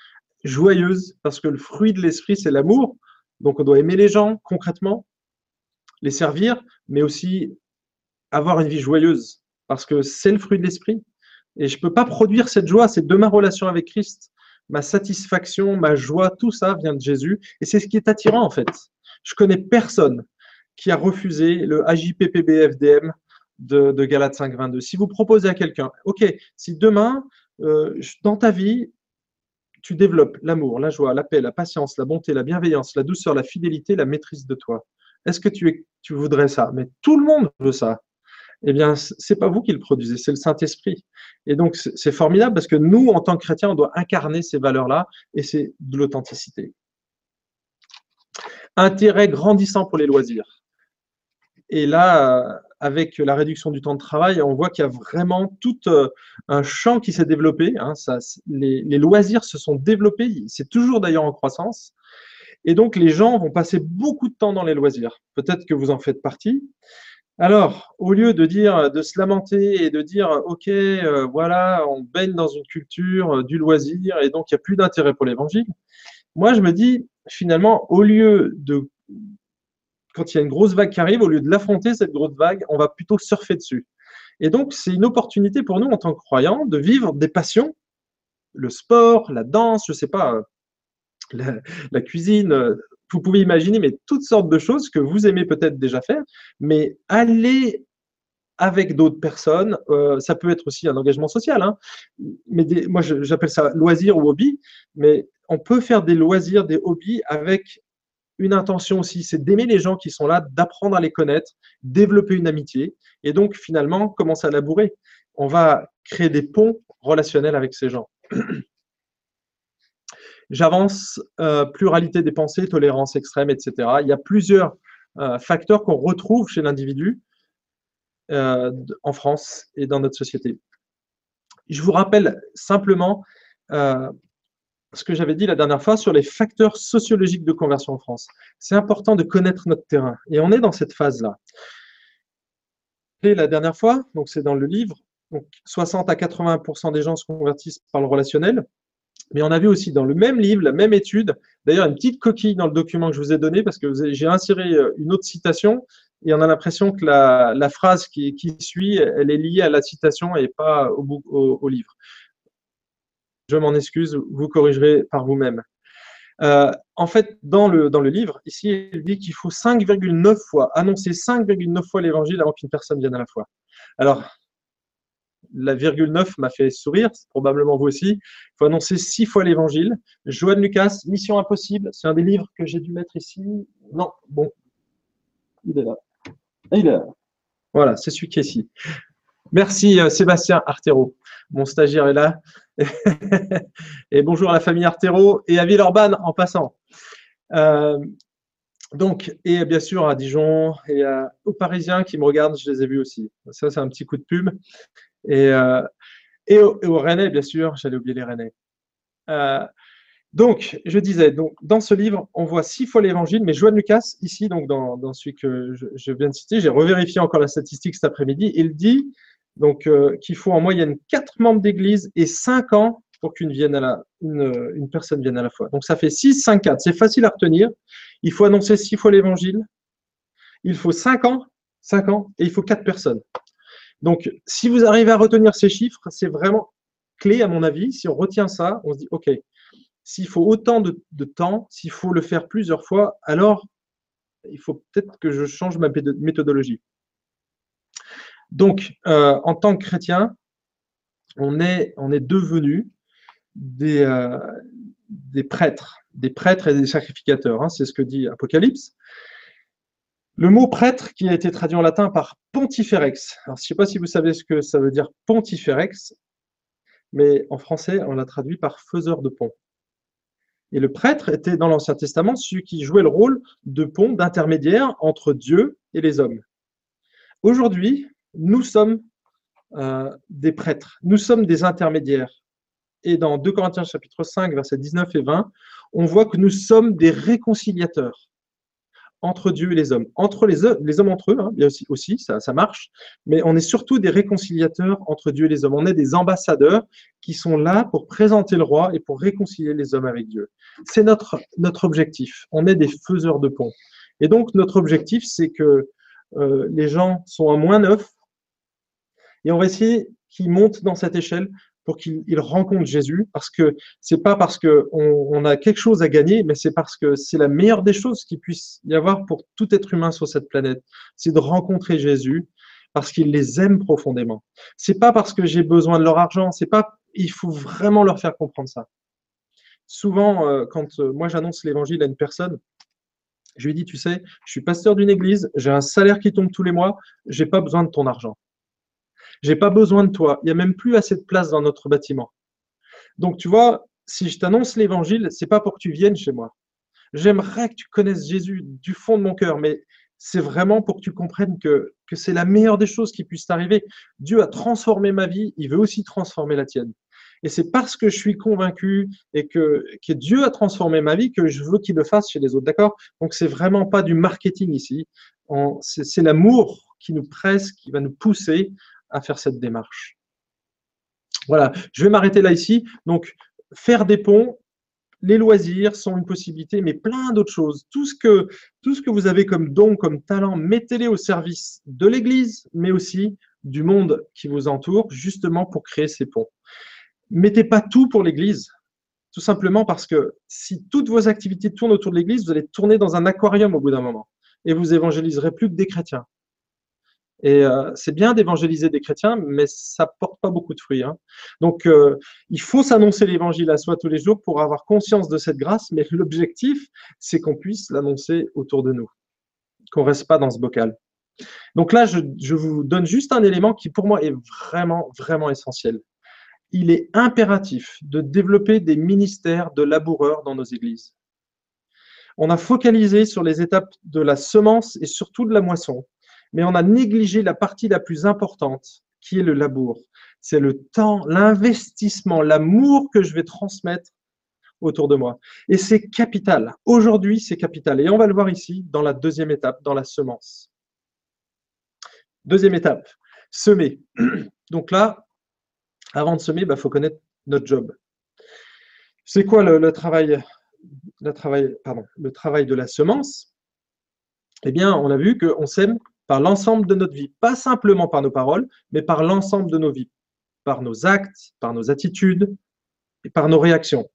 joyeuse, parce que le fruit de l'esprit, c'est l'amour. Donc, on doit aimer les gens concrètement, les servir, mais aussi avoir une vie joyeuse, parce que c'est le fruit de l'esprit. Et je ne peux pas produire cette joie, c'est de ma relation avec Christ ma satisfaction, ma joie, tout ça vient de Jésus. Et c'est ce qui est attirant en fait. Je connais personne qui a refusé le AJPPBFDM de, de Galate 5.22. Si vous proposez à quelqu'un, OK, si demain, euh, dans ta vie, tu développes l'amour, la joie, la paix, la patience, la bonté, la bienveillance, la douceur, la fidélité, la maîtrise de toi. Est-ce que tu, tu voudrais ça? Mais tout le monde veut ça eh bien, c'est pas vous qui le produisez, c'est le Saint-Esprit. Et donc, c'est formidable parce que nous, en tant que chrétiens, on doit incarner ces valeurs-là et c'est de l'authenticité. Intérêt grandissant pour les loisirs. Et là, avec la réduction du temps de travail, on voit qu'il y a vraiment tout euh, un champ qui s'est développé. Hein. ça, les, les, loisirs se sont développés, c'est toujours d'ailleurs en croissance. Et donc, les gens vont passer beaucoup de temps dans les loisirs. Peut-être que vous en faites partie. Alors, au lieu de dire, de se lamenter et de dire, OK, euh, voilà, on baigne dans une culture euh, du loisir et donc il n'y a plus d'intérêt pour l'évangile, moi je me dis, finalement, au lieu de, quand il y a une grosse vague qui arrive, au lieu de l'affronter, cette grosse vague, on va plutôt surfer dessus. Et donc, c'est une opportunité pour nous en tant que croyants de vivre des passions, le sport, la danse, je ne sais pas, la, cuisine, euh, vous pouvez imaginer mais toutes sortes de choses que vous aimez peut-être déjà faire, mais aller avec d'autres personnes, euh, ça peut être aussi un engagement social. Hein. mais moi, j'appelle ça loisir ou hobby, mais on peut faire des loisirs, des hobbies avec une intention aussi, c'est d'aimer les gens qui sont là, d'apprendre à les connaître, développer une amitié, et donc finalement commencer à labourer. On va créer des ponts relationnels avec ces gens. J'avance, euh, pluralité des pensées, tolérance extrême, etc. Il y a plusieurs euh, facteurs qu'on retrouve chez l'individu euh, en France et dans notre société. Je vous rappelle simplement ce que j'avais dit la dernière fois sur les facteurs sociologiques de conversion en France. C'est important de connaître notre terrain et on est dans cette phase-là. Et la dernière fois, donc c'est dans le livre, donc 60 à 80% des gens se convertissent par le relationnel. Mais on a vu aussi dans le même livre, la même étude, d'ailleurs une petite coquille dans le document que je vous ai donné, parce que j'ai inséré euh, une autre citation, et on a l'impression que la, phrase qui, suit, elle est liée à la citation et pas au, livre. Je m'en excuse, vous corrigerez par vous-même. Euh, en fait, dans le, dans le livre, ici, il dit qu'il faut 5,9 fois, annoncer 5,9 fois l'évangile avant qu'une personne vienne à la foi. Alors, la virgule 9 m'a fait sourire, probablement vous aussi. Il faut annoncer six fois l'évangile. Joanne Lucas, Mission Impossible, c'est un des livres que j'ai dû mettre ici. Non, bon, il est là. Il est là. Voilà, c'est celui qui est ici. Merci euh, Sébastien Artero. Mon stagiaire est là. et bonjour à la famille Artero et à Villeurbanne en passant. Euh, donc, et bien sûr à Dijon et aux Parisiens qui me regardent, je les ai vus aussi. Ça, c'est un petit coup de pub. Et, euh, et, au, Rennais, bien sûr, j'allais oublier les Rennais. Euh, donc, je disais, donc, dans ce livre, on voit six fois l'évangile, mais Joanne Lucas, ici, donc dans, dans celui que je, viens de citer, j'ai revérifié encore la statistique cet après-midi, il dit donc euh, qu'il faut en moyenne quatre membres d'église et cinq ans pour qu'une vienne à la, une, une, personne vienne à la fois. Donc ça fait 6, 5, 4. C'est facile à retenir. Il faut annoncer six fois l'évangile. Il faut cinq ans, cinq ans, et il faut quatre personnes. Donc, si vous arrivez à retenir ces chiffres, c'est vraiment clé à mon avis. Si on retient ça, on se dit, OK, s'il faut autant de, temps, s'il faut le faire plusieurs fois, alors il faut peut-être que je change ma méthodologie. Donc, euh, en tant que chrétien, on est, devenu des, euh, des prêtres, des prêtres et des sacrificateurs. Hein, c'est ce que dit Apocalypse. Le mot prêtre qui a été traduit en latin par pontiferex. Alors, je ne sais pas si vous savez ce que ça veut dire pontiferex, mais en français, on l'a traduit par faiseur de pont. Et le prêtre était dans l'Ancien Testament celui qui jouait le rôle de pont, d'intermédiaire entre Dieu et les hommes. Aujourd'hui, nous sommes euh, des prêtres, nous sommes des intermédiaires. Et dans 2 Corinthiens chapitre 5, versets 19 et 20, on voit que nous sommes des réconciliateurs entre Dieu et les hommes. Entre les, les hommes entre eux, hein, bien aussi, aussi ça, marche, mais on est surtout des réconciliateurs entre Dieu et les hommes. On est des ambassadeurs qui sont là pour présenter le roi et pour réconcilier les hommes avec Dieu. C'est notre, notre objectif. On est des faiseurs de ponts. Et donc, notre objectif, c'est que euh, les gens sont à moins neuf et on va essayer qu'ils montent dans cette échelle pour qu'il rencontre Jésus, parce que c'est pas parce qu'on on a quelque chose à gagner, mais c'est parce que c'est la meilleure des choses qu'il puisse y avoir pour tout être humain sur cette planète, c'est de rencontrer Jésus, parce qu'il les aime profondément. C'est pas parce que j'ai besoin de leur argent, c'est pas, il faut vraiment leur faire comprendre ça. Souvent, euh, quand euh, moi j'annonce l'évangile à une personne, je lui dis, tu sais, je suis pasteur d'une église, j'ai un salaire qui tombe tous les mois, j'ai pas besoin de ton argent. J'ai pas besoin de toi. Il n'y a même plus assez de place dans notre bâtiment. Donc, tu vois, si je t'annonce l'évangile, c'est pas pour que tu viennes chez moi. J'aimerais que tu connaisses Jésus du fond de mon cœur, mais c'est vraiment pour que tu comprennes que, que c'est la meilleure des choses qui puisse t'arriver. Dieu a transformé ma vie, il veut aussi transformer la tienne. Et c'est parce que je suis convaincu et que, que Dieu a transformé ma vie que je veux qu'il le fasse chez les autres. D'accord? Donc, c'est vraiment pas du marketing ici. C'est l'amour qui nous presse, qui va nous pousser à faire cette démarche. Voilà, je vais m'arrêter là ici. Donc, faire des ponts, les loisirs sont une possibilité, mais plein d'autres choses. Tout ce, que, tout ce que vous avez comme don, comme talent, mettez-les au service de l'Église, mais aussi du monde qui vous entoure, justement pour créer ces ponts. Mettez pas tout pour l'Église, tout simplement parce que si toutes vos activités tournent autour de l'Église, vous allez tourner dans un aquarium au bout d'un moment, et vous évangéliserez plus que des chrétiens. Et euh, c'est bien d'évangéliser des chrétiens, mais ça porte pas beaucoup de fruits. Hein. Donc, euh, il faut s'annoncer l'évangile à soi tous les jours pour avoir conscience de cette grâce, mais l'objectif, c'est qu'on puisse l'annoncer autour de nous, qu'on reste pas dans ce bocal. Donc là, je, je vous donne juste un élément qui, pour moi, est vraiment, vraiment essentiel. Il est impératif de développer des ministères de laboureurs dans nos églises. On a focalisé sur les étapes de la semence et surtout de la moisson mais on a négligé la partie la plus importante, qui est le labour. C'est le temps, l'investissement, l'amour que je vais transmettre autour de moi. Et c'est capital. Aujourd'hui, c'est capital. Et on va le voir ici dans la deuxième étape, dans la semence. Deuxième étape, semer. Donc là, avant de semer, il bah, faut connaître notre job. C'est quoi le, travail, le, travail, pardon, le travail de la semence? Eh bien, on a vu qu'on sème par l'ensemble de notre vie, pas simplement par nos paroles, mais par l'ensemble de nos vies, par nos actes, par nos attitudes et par nos réactions.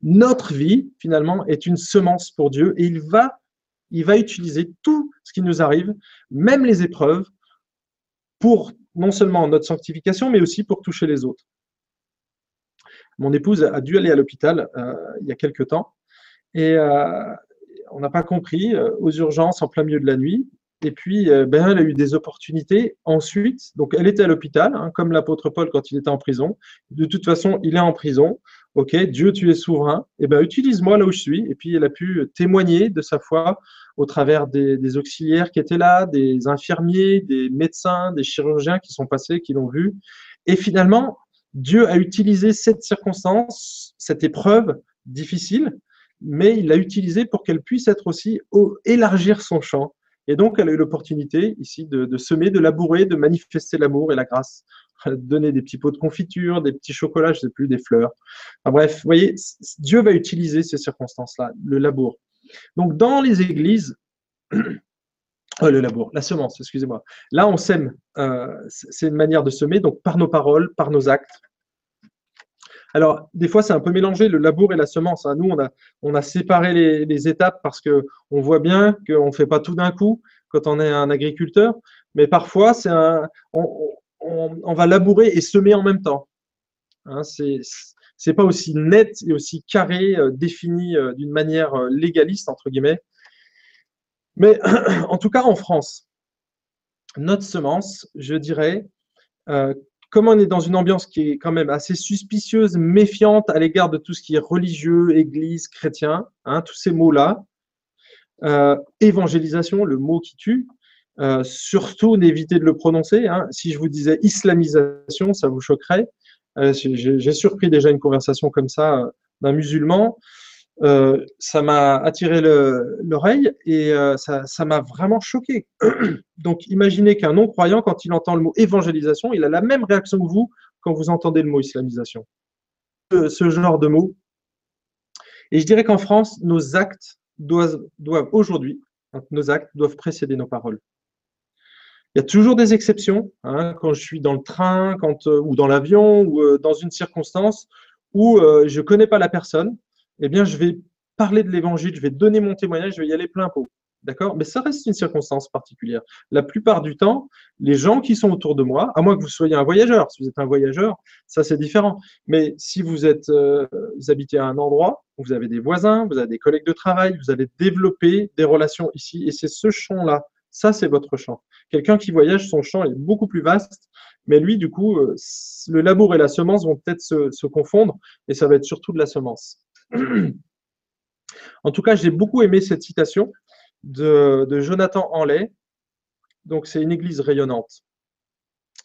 Notre vie, finalement, est une semence pour Dieu et il va, il va utiliser tout ce qui nous arrive, même les épreuves, pour non seulement notre sanctification, mais aussi pour toucher les autres. Mon épouse a dû aller à l'hôpital euh, il y a quelque temps et euh, on n'a pas compris, euh, aux urgences en plein milieu de la nuit, et puis, euh, ben, elle a eu des opportunités ensuite. Donc, elle était à l'hôpital, hein, comme l'apôtre Paul quand il était en prison. De toute façon, il est en prison. Ok, Dieu, tu es souverain. Et eh ben, utilise-moi là où je suis. Et puis, elle a pu témoigner de sa foi au travers des, auxiliaires qui étaient là, des infirmiers, des médecins, des chirurgiens qui sont passés, qui l'ont vu. Et finalement, Dieu a utilisé cette circonstance, cette épreuve difficile, mais il l'a utilisée pour qu'elle puisse être aussi élargir son champ et donc, elle a eu l'opportunité ici de, semer, de labourer, de manifester l'amour et la grâce, de donner des petits pots de confiture, des petits chocolats, je ne sais plus, des fleurs. bref, vous voyez, Dieu va utiliser ces circonstances-là, le labour. Donc, dans les églises, oh, le labour, la semence, excusez-moi. Là, on sème. Euh, c'est une manière de semer, donc par nos paroles, par nos actes, alors, des fois, c'est un peu mélangé, le labour et la semence. Hein. Nous, on a, séparé les, étapes parce qu'on voit bien qu'on ne fait pas tout d'un coup quand on est un agriculteur, mais parfois, on, va labourer et semer en même temps. Hein, c'est n'est pas aussi net et aussi carré, euh, défini euh, d'une manière euh, légaliste, entre guillemets. Mais en tout cas, en France, notre semence, je dirais, comme on est dans une ambiance qui est quand même assez suspicieuse, méfiante à l'égard de tout ce qui est religieux, église, chrétien, hein, tous ces mots-là, euh, évangélisation, le mot qui tue, euh, surtout d'éviter de le prononcer. Hein. Si je vous disais islamisation, ça vous choquerait. Euh, j'ai surpris déjà une conversation comme ça d'un musulman euh, ça m'a attiré l'oreille et euh, ça m'a vraiment choqué. Donc imaginez qu'un non-croyant, quand il entend le mot évangélisation, il a la même réaction que vous quand vous entendez le mot islamisation. Ce, genre de mots. Et je dirais qu'en France, nos actes doivent, aujourd'hui, nos actes doivent précéder nos paroles. Il y a toujours des exceptions, hein, quand je suis dans le train quand, euh, ou dans l'avion ou dans une circonstance où je ne connais pas la personne, eh bien, je vais parler de l'évangile, je vais donner mon témoignage, je vais y aller plein pot. D'accord? Mais ça reste une circonstance particulière. La plupart du temps, les gens qui sont autour de moi, à moins que vous soyez un voyageur, si vous êtes un voyageur, ça c'est différent. Mais si vous êtes, euh, vous habitez à un endroit, vous avez des voisins, vous avez des collègues de travail, vous allez développer des relations ici, et c'est ce champ-là. Ça, c'est votre champ. Quelqu'un qui voyage, son champ est beaucoup plus vaste, mais lui, du coup, euh, le labour et la semence vont peut-être se confondre, et ça va être surtout de la semence. En tout cas, j'ai beaucoup aimé cette citation de, Jonathan Hanley. Donc, c'est une église rayonnante.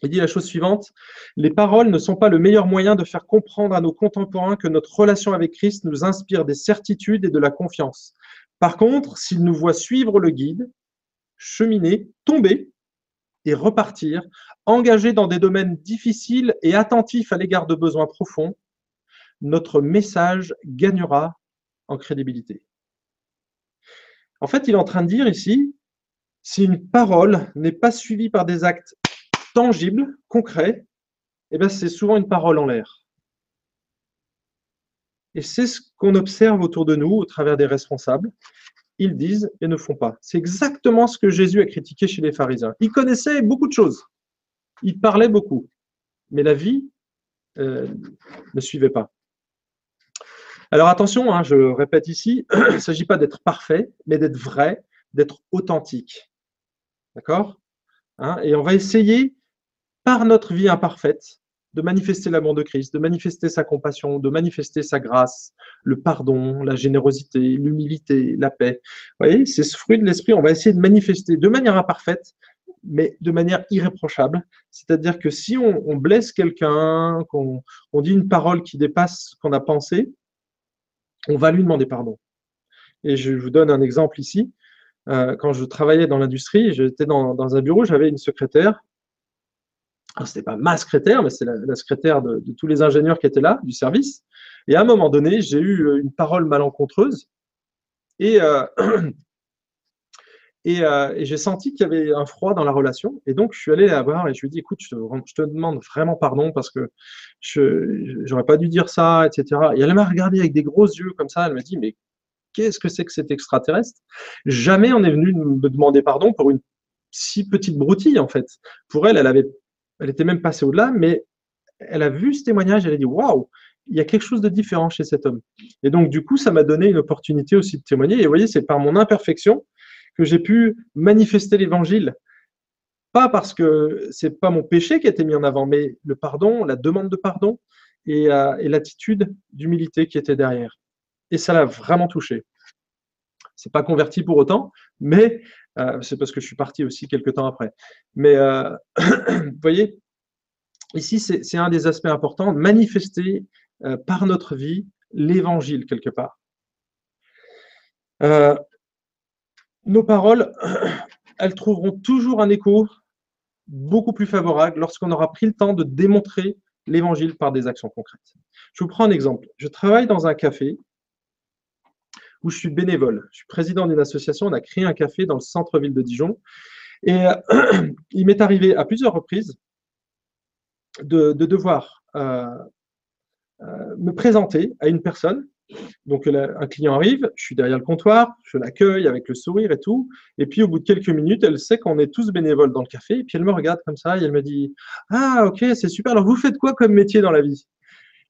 Il dit la chose suivante, les paroles ne sont pas le meilleur moyen de faire comprendre à nos contemporains que notre relation avec Christ nous inspire des certitudes et de la confiance. Par contre, s'ils nous voient suivre le guide, cheminer, tomber et repartir, engagés dans des domaines difficiles et attentifs à l'égard de besoins profonds, notre message gagnera en crédibilité. En fait, il est en train de dire ici, si une parole n'est pas suivie par des actes tangibles, concrets, eh bien, c'est souvent une parole en l'air. Et c'est ce qu'on observe autour de nous au travers des responsables. Ils disent et ne font pas. C'est exactement ce que Jésus a critiqué chez les pharisiens. Ils connaissaient beaucoup de choses. Ils parlaient beaucoup. Mais la vie euh, ne suivait pas. Alors attention, hein, je répète ici, il ne s'agit pas d'être parfait, mais d'être vrai, d'être authentique. D'accord? Hein, Et on va essayer, par notre vie imparfaite, de manifester l'amour de Christ, de manifester sa compassion, de manifester sa grâce, le pardon, la générosité, l'humilité, la paix. Vous voyez, c'est ce fruit de l'esprit, on va essayer de manifester de manière imparfaite, mais de manière irréprochable. C'est-à-dire que si on, blesse quelqu'un, qu'on on dit une parole qui dépasse ce qu'on a pensé, on va lui demander pardon. Et je vous donne un exemple ici. Euh, quand je travaillais dans l'industrie, j'étais dans, un bureau, j'avais une secrétaire. Ce n'était pas ma secrétaire, mais c'est la, secrétaire de, tous les ingénieurs qui étaient là, du service. Et à un moment donné, j'ai eu une parole malencontreuse. Et, euh, euh, et, j'ai senti qu'il y avait un froid dans la relation. Et donc, je suis allé la voir et je lui ai dit, écoute, je te, demande vraiment pardon parce que je n'aurais pas dû dire ça, etc. Et elle m'a regardé avec des gros yeux comme ça. Elle m'a dit, mais qu'est-ce que c'est que cet extraterrestre? Jamais on est venu me demander pardon pour une si petite broutille, en fait. Pour elle, elle avait, elle était même passée au-delà, mais elle a vu ce témoignage, elle a dit, waouh, il y a quelque chose de différent chez cet homme. Et donc, du coup, ça m'a donné une opportunité aussi de témoigner. Et vous voyez, c'est par mon imperfection que j'ai pu manifester l'évangile. Pas parce que c'est pas mon péché qui a été mis en avant, mais le pardon, la demande de pardon et, euh, l'attitude d'humilité qui était derrière. Et ça l'a vraiment touché. C'est pas converti pour autant, mais euh, c'est parce que je suis parti aussi quelques temps après. Mais euh, vous voyez, ici, c'est un des aspects importants, manifester par notre vie l'évangile quelque part nos paroles, elles trouveront toujours un écho beaucoup plus favorable lorsqu'on aura pris le temps de démontrer l'évangile par des actions concrètes. Je vous prends un exemple. Je travaille dans un café où je suis bénévole. Je suis président d'une association. On a créé un café dans le centre-ville de Dijon. Et il m'est arrivé à plusieurs reprises de, devoir euh, euh, me présenter à une personne donc un client arrive, je suis derrière le comptoir, je l'accueille avec le sourire et tout. Et puis au bout de quelques minutes, elle sait qu'on est tous bénévoles dans le café. Et puis elle me regarde comme ça et elle me dit Ah, ok, c'est super. Alors vous faites quoi comme métier dans la vie?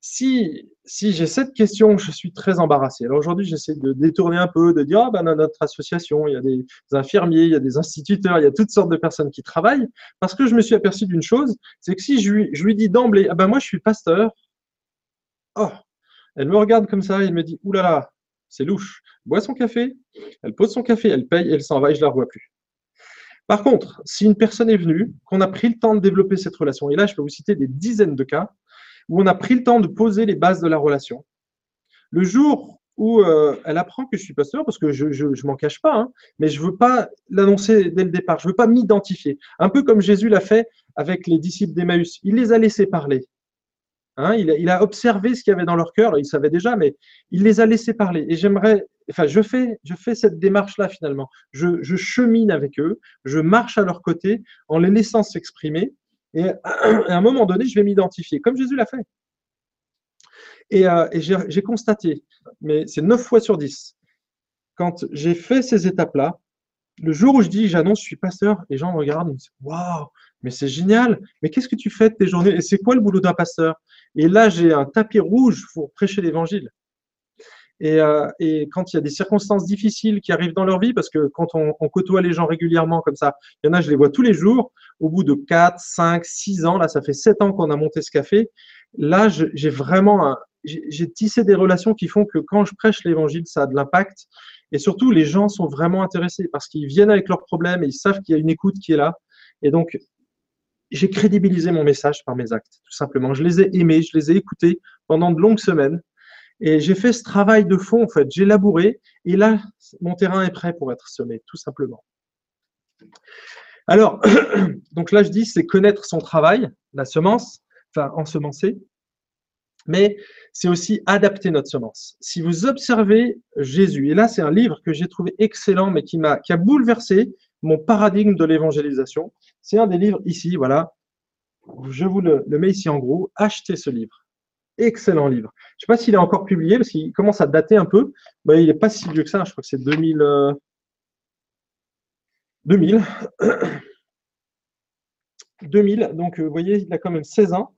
Si, si j'ai cette question, je suis très embarrassé. Alors aujourd'hui, j'essaie de détourner un peu, de dire Ah, ben dans notre association, il y a des infirmiers, il y a des instituteurs, il y a toutes sortes de personnes qui travaillent. Parce que je me suis aperçu d'une chose c'est que si je lui, je lui dis d'emblée Ah, ben moi je suis pasteur. Oh, elle me regarde comme ça, et elle me dit Oulala, c'est louche. boit son café, elle pose son café, elle paye, elle s'en va et je ne la revois plus. Par contre, si une personne est venue, qu'on a pris le temps de développer cette relation, et là je peux vous citer des dizaines de cas où on a pris le temps de poser les bases de la relation. Le jour où euh, elle apprend que je suis pasteur, parce que je ne m'en cache pas, hein, mais je ne veux pas l'annoncer dès le départ, je ne veux pas m'identifier. Un peu comme Jésus l'a fait avec les disciples d'Emmaüs. Il les a laissés parler. Hein, il, a, observé ce qu'il y avait dans leur cœur, il savait déjà, mais il les a laissés parler. Et j'aimerais, enfin, je fais, cette démarche-là finalement. Je, chemine avec eux, je marche à leur côté en les laissant s'exprimer. Et à un moment donné, je vais m'identifier, comme Jésus l'a fait. Et, euh, j'ai constaté, mais c'est 9 fois sur 10, quand j'ai fait ces étapes-là, le jour où je dis j'annonce, je suis pasteur, les gens me regardent et me disent Waouh, mais c'est génial, mais qu'est-ce que tu fais de tes journées? Et c'est quoi le boulot d'un pasteur? Et là, j'ai un tapis rouge pour prêcher l'évangile. Euh, et, quand il y a des circonstances difficiles qui arrivent dans leur vie, parce que quand on, côtoie les gens régulièrement comme ça, il y en a, je les vois tous les jours, au bout de 4, 5, 6 ans, là, ça fait 7 ans qu'on a monté ce café, là, j'ai vraiment, j'ai tissé des relations qui font que quand je prêche l'évangile, ça a de l'impact. Et surtout, les gens sont vraiment intéressés parce qu'ils viennent avec leurs problèmes et ils savent qu'il y a une écoute qui est là. Et donc, j'ai crédibilisé mon message par mes actes, tout simplement. Je les ai aimés, je les ai écoutés pendant de longues semaines. Et j'ai fait ce travail de fond, en fait. J'ai labouré. Et là, mon terrain est prêt pour être semé, tout simplement. Alors, donc là, je dis, c'est connaître son travail, la semence, enfin, ensemencer. Mais c'est aussi adapter notre semence. Si vous observez Jésus, et là, c'est un livre que j'ai trouvé excellent, mais qui m'a, qui a bouleversé mon paradigme de l'évangélisation. C'est un des livres ici, voilà. Je vous le, mets ici en gros. Achetez ce livre. Excellent livre. Je ne sais pas s'il est encore publié parce qu'il commence à dater un peu. mais il n'est pas si vieux que ça. Je crois que c'est 2000. 2000. 2000. Donc, vous voyez, il a quand même 16 ans.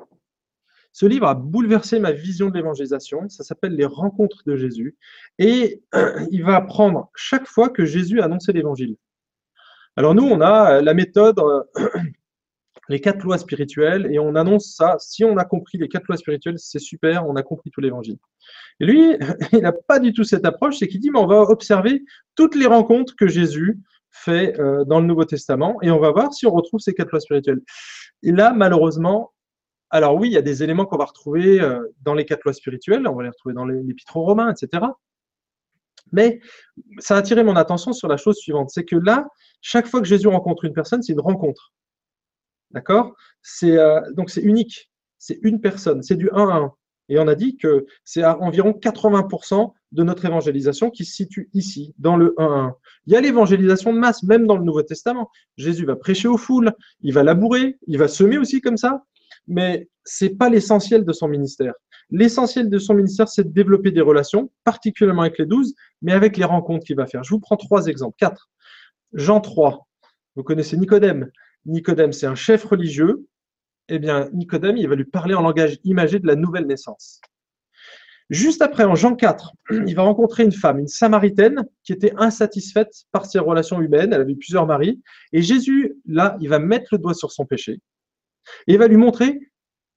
Ce livre a bouleversé ma vision de l'évangélisation. Ça s'appelle Les rencontres de Jésus. Et il va apprendre chaque fois que Jésus a annoncé l'évangile. Alors nous, on a la méthode, euh, les quatre lois spirituelles, et on annonce ça. Si on a compris les quatre lois spirituelles, c'est super, on a compris tout l'évangile. Et lui, il n'a pas du tout cette approche, c'est qu'il dit, mais on va observer toutes les rencontres que Jésus fait euh, dans le Nouveau Testament, et on va voir si on retrouve ces quatre lois spirituelles. Et là, malheureusement, alors oui, il y a des éléments qu'on va retrouver euh, dans les quatre lois spirituelles, on va les retrouver dans l'épître aux Romains, etc. Mais ça a attiré mon attention sur la chose suivante, c'est que là, chaque fois que Jésus rencontre une personne, c'est une rencontre. D'accord? Euh, donc c'est unique. C'est une personne. C'est du 1 à 1. Et on a dit que c'est à environ 80% de notre évangélisation qui se situe ici, dans le 1 à 1. Il y a l'évangélisation de masse, même dans le Nouveau Testament. Jésus va prêcher aux foules, il va labourer, il va semer aussi comme ça, mais c'est pas l'essentiel de son ministère. L'essentiel de son ministère, c'est de développer des relations, particulièrement avec les douze, mais avec les rencontres qu'il va faire. Je vous prends trois exemples, quatre. Jean 3, vous connaissez Nicodème. Nicodème, c'est un chef religieux. Eh bien, Nicodème, il va lui parler en langage imagé de la nouvelle naissance. Juste après, en Jean 4, il va rencontrer une femme, une samaritaine, qui était insatisfaite par ses relations humaines. Elle avait plusieurs maris. Et Jésus, là, il va mettre le doigt sur son péché. Et il va lui montrer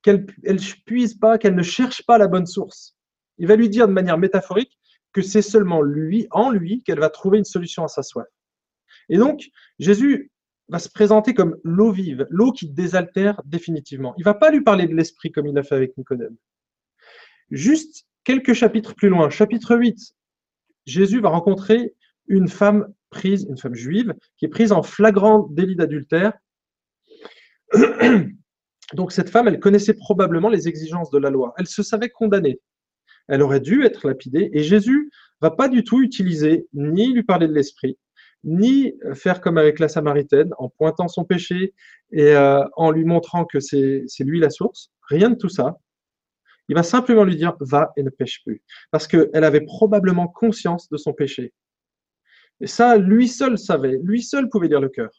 qu'elle ne pas, qu'elle ne cherche pas la bonne source. Il va lui dire de manière métaphorique que c'est seulement lui, en lui, qu'elle va trouver une solution à sa soif. Et donc, Jésus va se présenter comme l'eau vive, l'eau qui désaltère définitivement. Il ne va pas lui parler de l'esprit comme il a fait avec Nicodème. Juste quelques chapitres plus loin, chapitre 8, Jésus va rencontrer une femme prise, une femme juive, qui est prise en flagrant délit d'adultère. Donc cette femme, elle connaissait probablement les exigences de la loi. Elle se savait condamnée. Elle aurait dû être lapidée. Et Jésus va pas du tout utiliser ni lui parler de l'esprit, ni faire comme avec la Samaritaine, en pointant son péché et euh, en lui montrant que c'est lui la source. Rien de tout ça. Il va simplement lui dire va et ne pêche plus. Parce qu'elle avait probablement conscience de son péché. Et ça, lui seul savait, lui seul pouvait lire le cœur.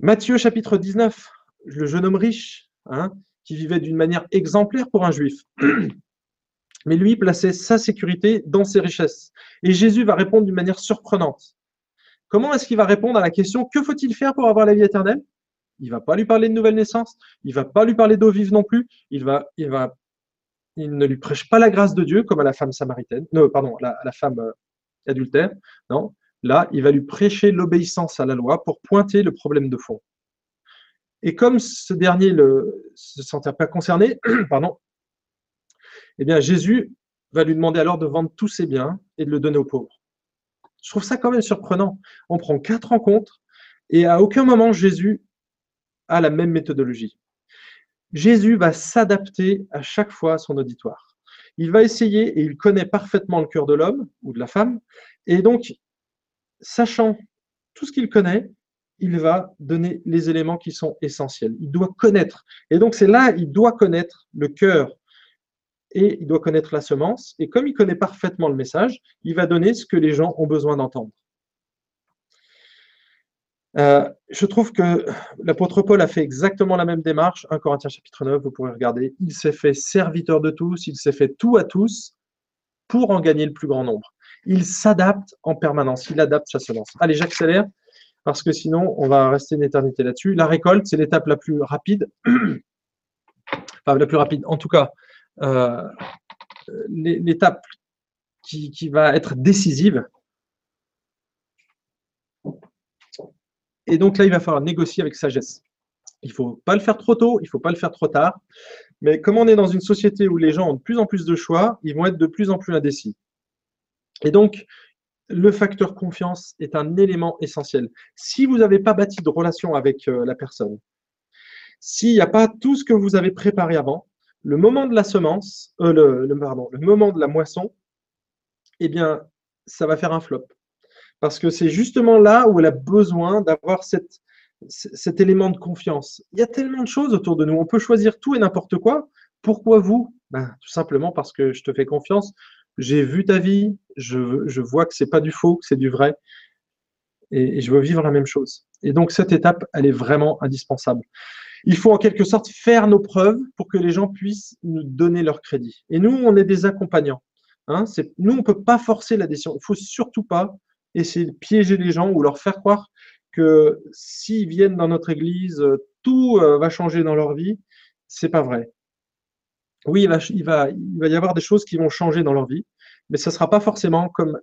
Matthieu chapitre 19, le jeune homme riche, hein, qui vivait d'une manière exemplaire pour un juif. Mais lui plaçait sa sécurité dans ses richesses. Et Jésus va répondre d'une manière surprenante. Comment est-ce qu'il va répondre à la question que faut-il faire pour avoir la vie éternelle? Il va pas lui parler de nouvelle naissance, il va pas lui parler d'eau vive non plus, il va, il va, il ne lui prêche pas la grâce de Dieu comme à la femme samaritaine, non, pardon, à la, femme euh, adultère, non. Là, il va lui prêcher l'obéissance à la loi pour pointer le problème de fond. Et comme ce dernier ne se sentait pas concerné, pardon, eh bien Jésus va lui demander alors de vendre tous ses biens et de le donner aux pauvres. Je trouve ça quand même surprenant. On prend quatre rencontres et à aucun moment Jésus a la même méthodologie. Jésus va s'adapter à chaque fois à son auditoire. Il va essayer, et il connaît parfaitement le cœur de l'homme ou de la femme, et donc, sachant tout ce qu'il connaît, il va donner les éléments qui sont essentiels. Il doit connaître. Et donc, c'est là, il doit connaître le cœur et il doit connaître la semence. Et comme il connaît parfaitement le message, il va donner ce que les gens ont besoin d'entendre. Euh, je trouve que l'apôtre Paul a fait exactement la même démarche. 1 Corinthiens chapitre 9, vous pourrez regarder. Il s'est fait serviteur de tous, il s'est fait tout à tous pour en gagner le plus grand nombre. Il s'adapte en permanence, il adapte sa semence. Allez, j'accélère parce que sinon, on va rester une éternité là-dessus. La récolte, c'est l'étape la plus rapide, enfin la plus rapide, en tout cas, euh, l'étape qui, qui, va être décisive. Et donc là, il va falloir négocier avec sagesse. Il ne faut pas le faire trop tôt, il ne faut pas le faire trop tard. Mais comme on est dans une société où les gens ont de plus en plus de choix, ils vont être de plus en plus indécis. Et donc, le facteur confiance est un élément essentiel. Si vous n'avez pas bâti de relation avec euh, la personne, s'il n'y a pas tout ce que vous avez préparé avant, le moment de la semence, euh, le, moment de la moisson, eh bien, ça va faire un flop. Parce que c'est justement là où elle a besoin d'avoir cet élément de confiance. Il y a tellement de choses autour de nous. On peut choisir tout et n'importe quoi. Pourquoi vous? Ben, Tout simplement parce que je te fais confiance. J'ai vu ta vie. Je, vois que c'est pas du faux, que c'est du vrai. Et, je veux vivre la même chose. Et donc, cette étape, elle est vraiment indispensable. Il faut en quelque sorte faire nos preuves pour que les gens puissent nous donner leur crédit. Et nous, on est des accompagnants. Hein nous, on ne peut pas forcer l'adhésion. Il ne faut surtout pas essayer de piéger les gens ou leur faire croire que s'ils viennent dans notre église, tout euh, va changer dans leur vie. C'est pas vrai. Oui, il va, y avoir des choses qui vont changer dans leur vie, mais ce ne sera pas forcément comme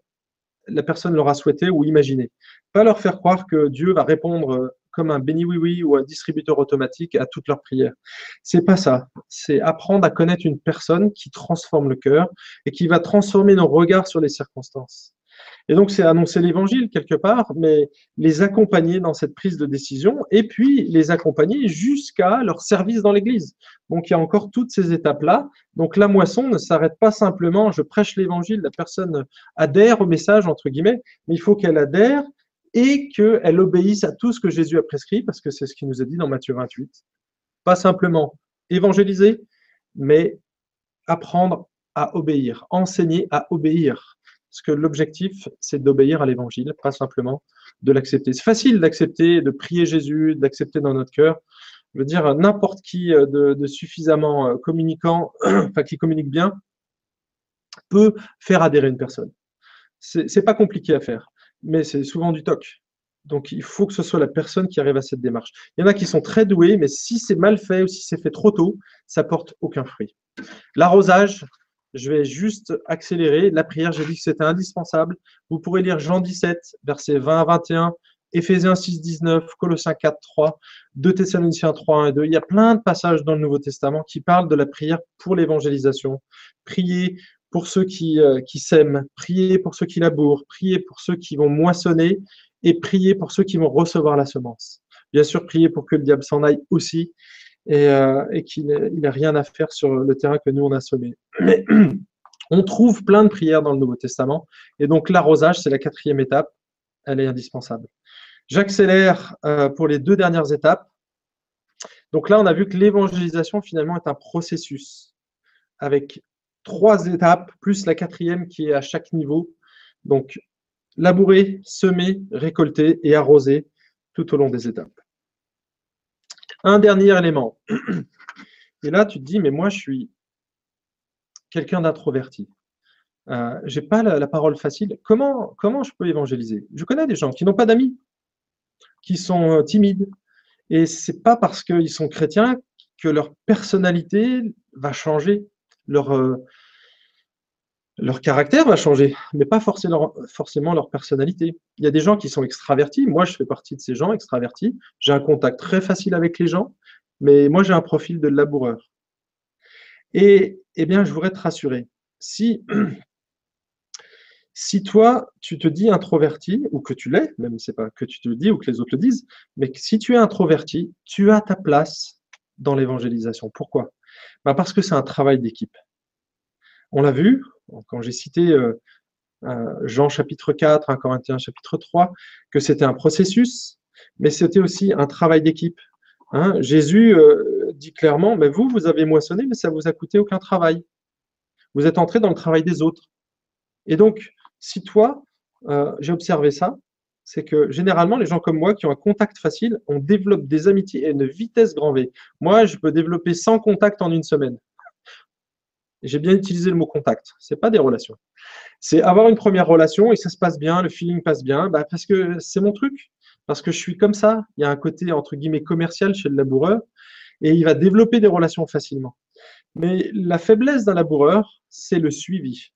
la personne l'aura souhaité ou imaginé. Pas leur faire croire que Dieu va répondre comme un béni oui oui ou un distributeur automatique à toutes leurs prières. C'est pas ça. C'est apprendre à connaître une personne qui transforme le cœur et qui va transformer nos regards sur les circonstances. Et donc, c'est annoncer l'évangile quelque part, mais les accompagner dans cette prise de décision et puis les accompagner jusqu'à leur service dans l'Église. Donc, il y a encore toutes ces étapes-là. Donc, la moisson ne s'arrête pas simplement, je prêche l'évangile, la personne adhère au message, entre guillemets, mais il faut qu'elle adhère et qu'elle obéisse à tout ce que Jésus a prescrit, parce que c'est ce qu'il nous a dit dans Matthieu 28. Pas simplement évangéliser, mais apprendre à obéir, enseigner à obéir. Parce que l'objectif, c'est d'obéir à l'évangile, pas simplement de l'accepter. C'est facile d'accepter, de prier Jésus, d'accepter dans notre cœur. Je veux dire, n'importe qui euh, de, suffisamment euh, communicant, enfin qui communique bien, peut faire adhérer une personne. C'est pas compliqué à faire, mais c'est souvent du toc. Donc, il faut que ce soit la personne qui arrive à cette démarche. Il y en a qui sont très doués, mais si c'est mal fait ou si c'est fait trop tôt, ça porte aucun fruit. L'arrosage, je vais juste accélérer. La prière, j'ai dit que c'était indispensable. Vous pourrez lire Jean 17, versets 20 à 21, Éphésiens 6, 19, Colossiens 4, 3, 2 Thessaloniciens 3, 1 et 2. Il y a plein de passages dans le Nouveau Testament qui parlent de la prière pour l'évangélisation. Priez pour ceux qui, euh, qui sèment, priez pour ceux qui labourent, priez pour ceux qui vont moissonner et priez pour ceux qui vont recevoir la semence. Bien sûr, priez pour que le diable s'en aille aussi et, euh, et qu'il n'ait rien à faire sur le terrain que nous, on a semé. Mais on trouve plein de prières dans le Nouveau Testament. Et donc, l'arrosage, c'est la quatrième étape. Elle est indispensable. J'accélère euh, pour les deux dernières étapes. Donc là, on a vu que l'évangélisation, finalement, est un processus avec trois étapes, plus la quatrième qui est à chaque niveau. Donc, labourer, semer, récolter et arroser tout au long des étapes. Un dernier élément. Et là, tu te dis, mais moi, je suis quelqu'un d'introverti. Euh, je n'ai pas la, parole facile. Comment, comment je peux évangéliser? Je connais des gens qui n'ont pas d'amis, qui sont euh, timides. Et ce n'est pas parce qu'ils sont chrétiens que leur personnalité va changer, leur, euh, leur caractère va changer, mais pas forcément, leur personnalité. Il y a des gens qui sont extravertis. Moi, je fais partie de ces gens extravertis. J'ai un contact très facile avec les gens, mais moi, j'ai un profil de laboureur. Et eh bien, je voudrais te rassurer. Si, si toi, tu te dis introverti, ou que tu l'es, même c'est pas que tu te le dis ou que les autres le disent, mais si tu es introverti, tu as ta place dans l'évangélisation. Pourquoi? Ben Parce que c'est un travail d'équipe. On l'a vu, quand j'ai cité euh, euh, Jean chapitre 4, 1 Corinthiens chapitre 3, que c'était un processus, mais c'était aussi un travail d'équipe. Hein. Jésus euh, dit clairement, mais vous, vous avez moissonné, mais ça vous a coûté aucun travail. Vous êtes entré dans le travail des autres. Et donc, si toi, j'ai observé ça, c'est que généralement, les gens comme moi qui ont un contact facile, on développe des amitiés à une vitesse grand V. Moi, je peux développer 100 contacts en une semaine. J'ai bien utilisé le mot contact. C'est pas des relations. C'est avoir une première relation et ça se passe bien, le feeling passe bien, bah, parce que c'est mon truc, parce que je suis comme ça. Il y a un côté entre guillemets commercial chez le laboureur et il va développer des relations facilement. Mais la faiblesse d'un laboureur, c'est le suivi.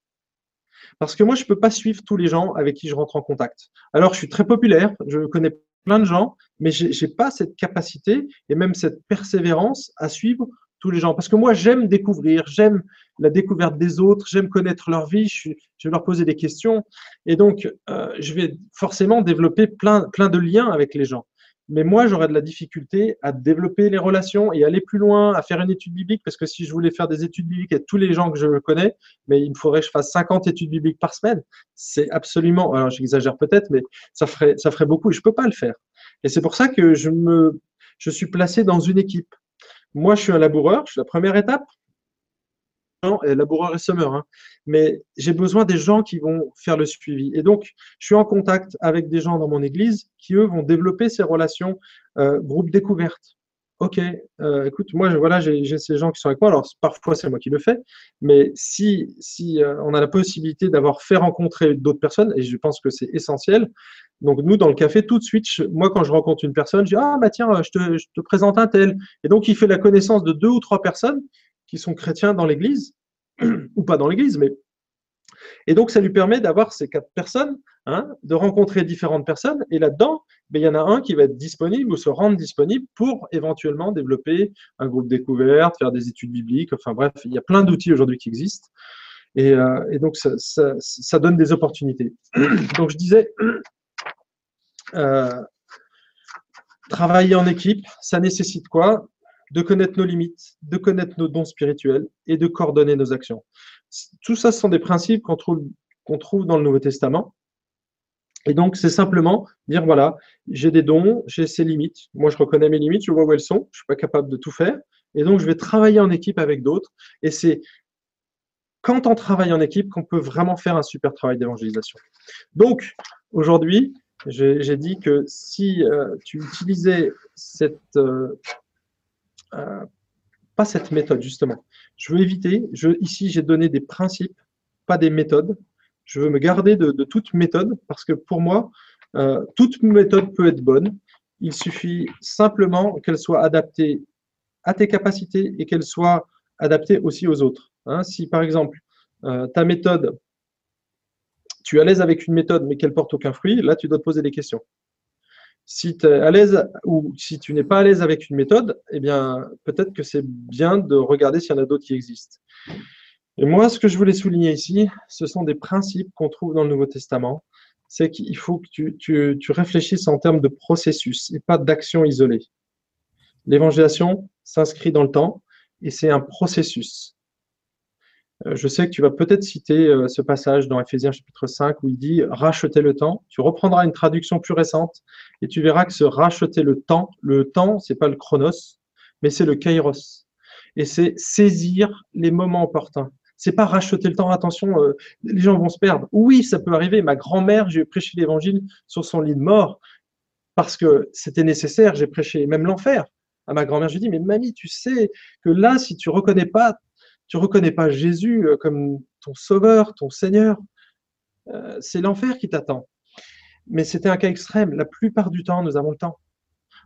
Parce que moi, je ne peux pas suivre tous les gens avec qui je rentre en contact. Alors, je suis très populaire, je connais plein de gens, mais je n'ai pas cette capacité et même cette persévérance à suivre tous les gens. Parce que moi, j'aime découvrir, j'aime la découverte des autres, j'aime connaître leur vie, je, je, vais leur poser des questions. Et donc, euh, je vais forcément développer plein, plein de liens avec les gens. Mais moi, j'aurais de la difficulté à développer les relations et aller plus loin, à faire une étude biblique, parce que si je voulais faire des études bibliques avec tous les gens que je connais, mais il me faudrait que je fasse 50 études bibliques par semaine. C'est absolument, alors j'exagère peut-être, mais ça ferait, ça ferait beaucoup et je ne peux pas le faire. Et c'est pour ça que je, me, je suis placé dans une équipe. Moi, je suis un laboureur, je suis la première étape. Laboureur et semeur, hein. mais j'ai besoin des gens qui vont faire le suivi. Et donc, je suis en contact avec des gens dans mon église qui, eux, vont développer ces relations euh, groupe découverte. Ok, euh, écoute, moi, voilà, j'ai ces gens qui sont avec moi. Alors, parfois, c'est moi qui le fais, mais si, si euh, on a la possibilité d'avoir fait rencontrer d'autres personnes, et je pense que c'est essentiel, donc, nous, dans le café, tout de suite, moi, quand je rencontre une personne, je dis Ah, bah tiens, je te, je te, présente un tel. Et donc, il fait la connaissance de deux ou trois personnes qui sont chrétiens dans l'église, ou pas dans l'église, mais. Et donc, ça lui permet d'avoir ces quatre personnes, hein, de rencontrer différentes personnes. Et là-dedans, ben, il y en a un qui va être disponible ou se rendre disponible pour éventuellement développer un groupe découverte, faire des études bibliques. Enfin, bref, il y a plein d'outils aujourd'hui qui existent. Et, euh, donc, ça donne des opportunités. donc, je disais. Euh, travailler en équipe, ça nécessite quoi? De connaître nos limites, de connaître nos dons spirituels et de coordonner nos actions. Tout ça, ce sont des principes qu'on trouve, qu'on trouve dans le Nouveau Testament. Et donc, c'est simplement dire, voilà, j'ai des dons, j'ai ces limites. Moi, je reconnais mes limites, je vois où elles sont, je ne suis pas capable de tout faire. Et donc, je vais travailler en équipe avec d'autres. Et c'est quand on travaille en équipe qu'on peut vraiment faire un super travail d'évangélisation. Donc, aujourd'hui, j'ai dit que si euh, tu utilisais cette, euh, euh, pas cette méthode justement, je veux éviter, ici j'ai donné des principes, pas des méthodes. Je veux me garder de, toute méthode parce que pour moi, euh, toute méthode peut être bonne. Il suffit simplement qu'elle soit adaptée à tes capacités et qu'elle soit adaptée aussi aux autres. Hein, si par exemple, euh, ta méthode tu es à l'aise avec une méthode mais qu'elle porte aucun fruit, là tu dois te poser des questions. Si tu es à l'aise ou si tu n'es pas à l'aise avec une méthode, eh bien peut-être que c'est bien de regarder s'il y en a d'autres qui existent. Et moi, ce que je voulais souligner ici, ce sont des principes qu'on trouve dans le Nouveau Testament. C'est qu'il faut que tu, réfléchisses en termes de processus et pas d'action isolée. L'évangélisation s'inscrit dans le temps et c'est un processus. Euh, je sais que tu vas peut-être citer euh, ce passage dans Ephésiens chapitre 5 où il dit racheter le temps. Tu reprendras une traduction plus récente et tu verras que ce racheter le temps, le temps, c'est pas le chronos, mais c'est le kairos. Et c'est saisir les moments opportuns. C'est pas racheter le temps. Attention, euh, les gens vont se perdre. Oui, ça peut arriver. Ma grand-mère, j'ai prêché l'évangile sur son lit de mort parce que c'était nécessaire. J'ai prêché même l'enfer à ma grand-mère. Je lui dis, mais mamie, tu sais que là, si tu reconnais pas tu reconnais pas Jésus euh, comme ton sauveur, ton Seigneur, euh, c'est l'enfer qui t'attend. Mais c'était un cas extrême. La plupart du temps, nous avons le temps.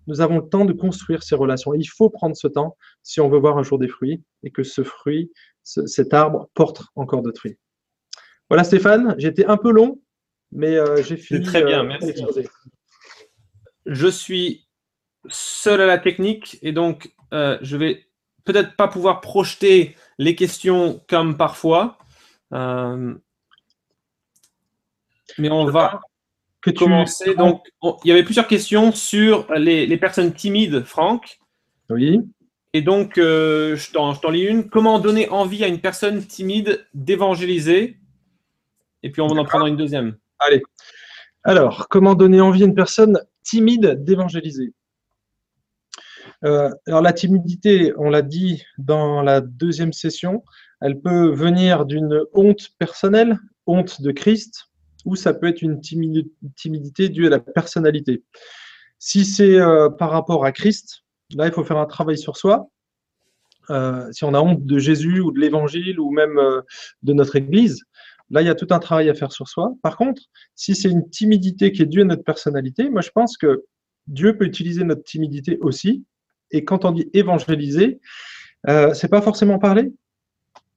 Nous avons le temps de construire ces relations. il faut prendre ce temps si on veut voir un jour des fruits et que ce fruit, cet arbre porte encore d'autres fruits. Voilà Stéphane, j'étais un peu long, mais euh, j'ai fini. Très bien, merci. Je suis seul à la technique et donc je vais peut-être pas pouvoir projeter les questions comme parfois. Euh, mais on va que commencer. Donc, il y avait plusieurs questions sur les, personnes timides, Franck. Oui. Et donc, euh, je t'en lis une. Comment donner envie à une personne timide d'évangéliser? Et puis, on va en prendre une deuxième. Allez. Alors, comment donner envie à une personne timide d'évangéliser? Euh, alors la timidité, on l'a dit dans la deuxième session, elle peut venir d'une honte personnelle, honte de Christ, ou ça peut être une timidité due à la personnalité. Si c'est euh, par rapport à Christ, là, il faut faire un travail sur soi. Euh, si on a honte de Jésus ou de l'Évangile ou même de notre Église, là, il y a tout un travail à faire sur soi. Par contre, si c'est une timidité qui est due à notre personnalité, moi, je pense que Dieu peut utiliser notre timidité aussi et quand on dit évangéliser, euh, c'est pas forcément parler.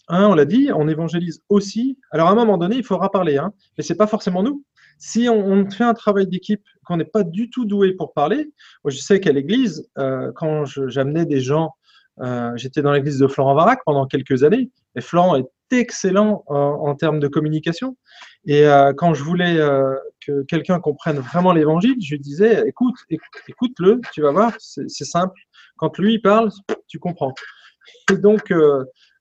Hein, on l'a dit, on évangélise aussi. Alors à un moment donné, il faudra parler, hein, mais c'est pas forcément nous. Si on, fait un travail d'équipe, qu'on n'est pas du tout doué pour parler, je sais qu'à l'église, euh, quand j'amenais des gens, euh, j'étais dans l'église de Florent Varac pendant quelques années, et Florent est excellent en, termes de communication. Et euh, quand je voulais que quelqu'un comprenne vraiment l'évangile, je disais écoute, écoute, le tu vas voir, c'est simple. Quand lui parle, tu comprends. Et donc,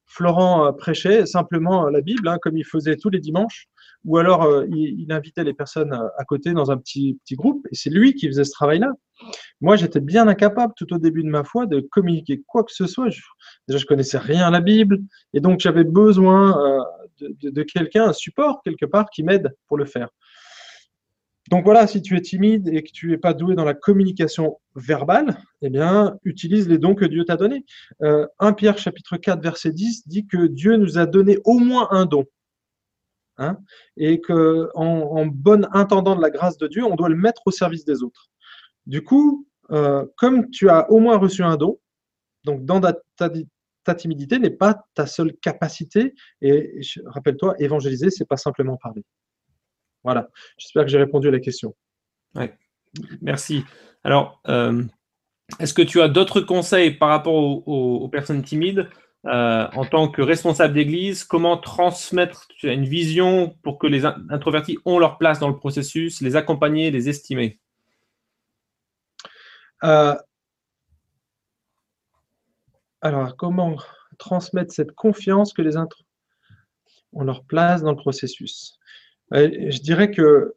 Florent prêchait simplement la Bible, hein, comme il faisait tous les dimanches ou alors euh, il, invitait les personnes euh, à côté dans un petit, petit groupe, et c'est lui qui faisait ce travail-là. Moi, j'étais bien incapable tout au début de ma foi de communiquer quoi que ce soit. déjà, je connaissais rien à la Bible, et donc j'avais besoin euh, de, de quelqu'un, un support quelque part, qui m'aide pour le faire. Donc voilà, si tu es timide et que tu n'es pas doué dans la communication verbale, eh bien, utilise les dons que Dieu t'a donnés. 1 Pierre chapitre 4, verset 10 dit que Dieu nous a donné au moins un don. Hein, et qu'en en, bon intendant de la grâce de Dieu, on doit le mettre au service des autres. Du coup, euh, comme tu as au moins reçu un don, donc dans ta, timidité n'est pas ta seule capacité, et rappelle-toi, évangéliser, c'est pas simplement parler. Voilà, j'espère que j'ai répondu à la question. Merci. Alors, euh, est-ce que tu as d'autres conseils par rapport aux personnes timides? Euh, en tant que responsable d'église, comment transmettre une vision pour que les introvertis ont leur place dans le processus, les accompagner, les estimer? Euh, Alors, comment transmettre cette confiance que les introvertis ont leur place dans le processus? Euh, Je dirais que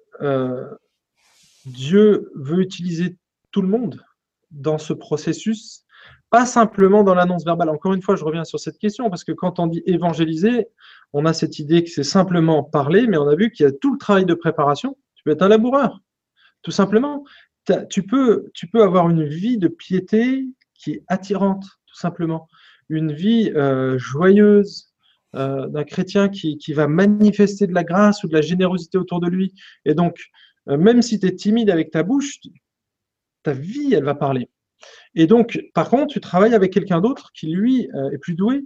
Dieu veut utiliser tout le monde dans ce processus pas simplement dans l'annonce verbale. Encore une fois, je reviens sur cette question, parce que quand on dit évangéliser, on a cette idée que c'est simplement parler, mais on a vu qu'il y a tout le travail de préparation. Tu peux être un laboureur, tout simplement. Tu peux, tu peux avoir une vie de piété qui est attirante, tout simplement. Une vie euh, joyeuse, euh, d'un chrétien qui, qui, va manifester de la grâce ou de la générosité autour de lui. Et donc, euh, même si tu es timide avec ta bouche, ta vie, elle va parler. Et donc, par contre, tu travailles avec quelqu'un d'autre qui, lui, euh, est plus doué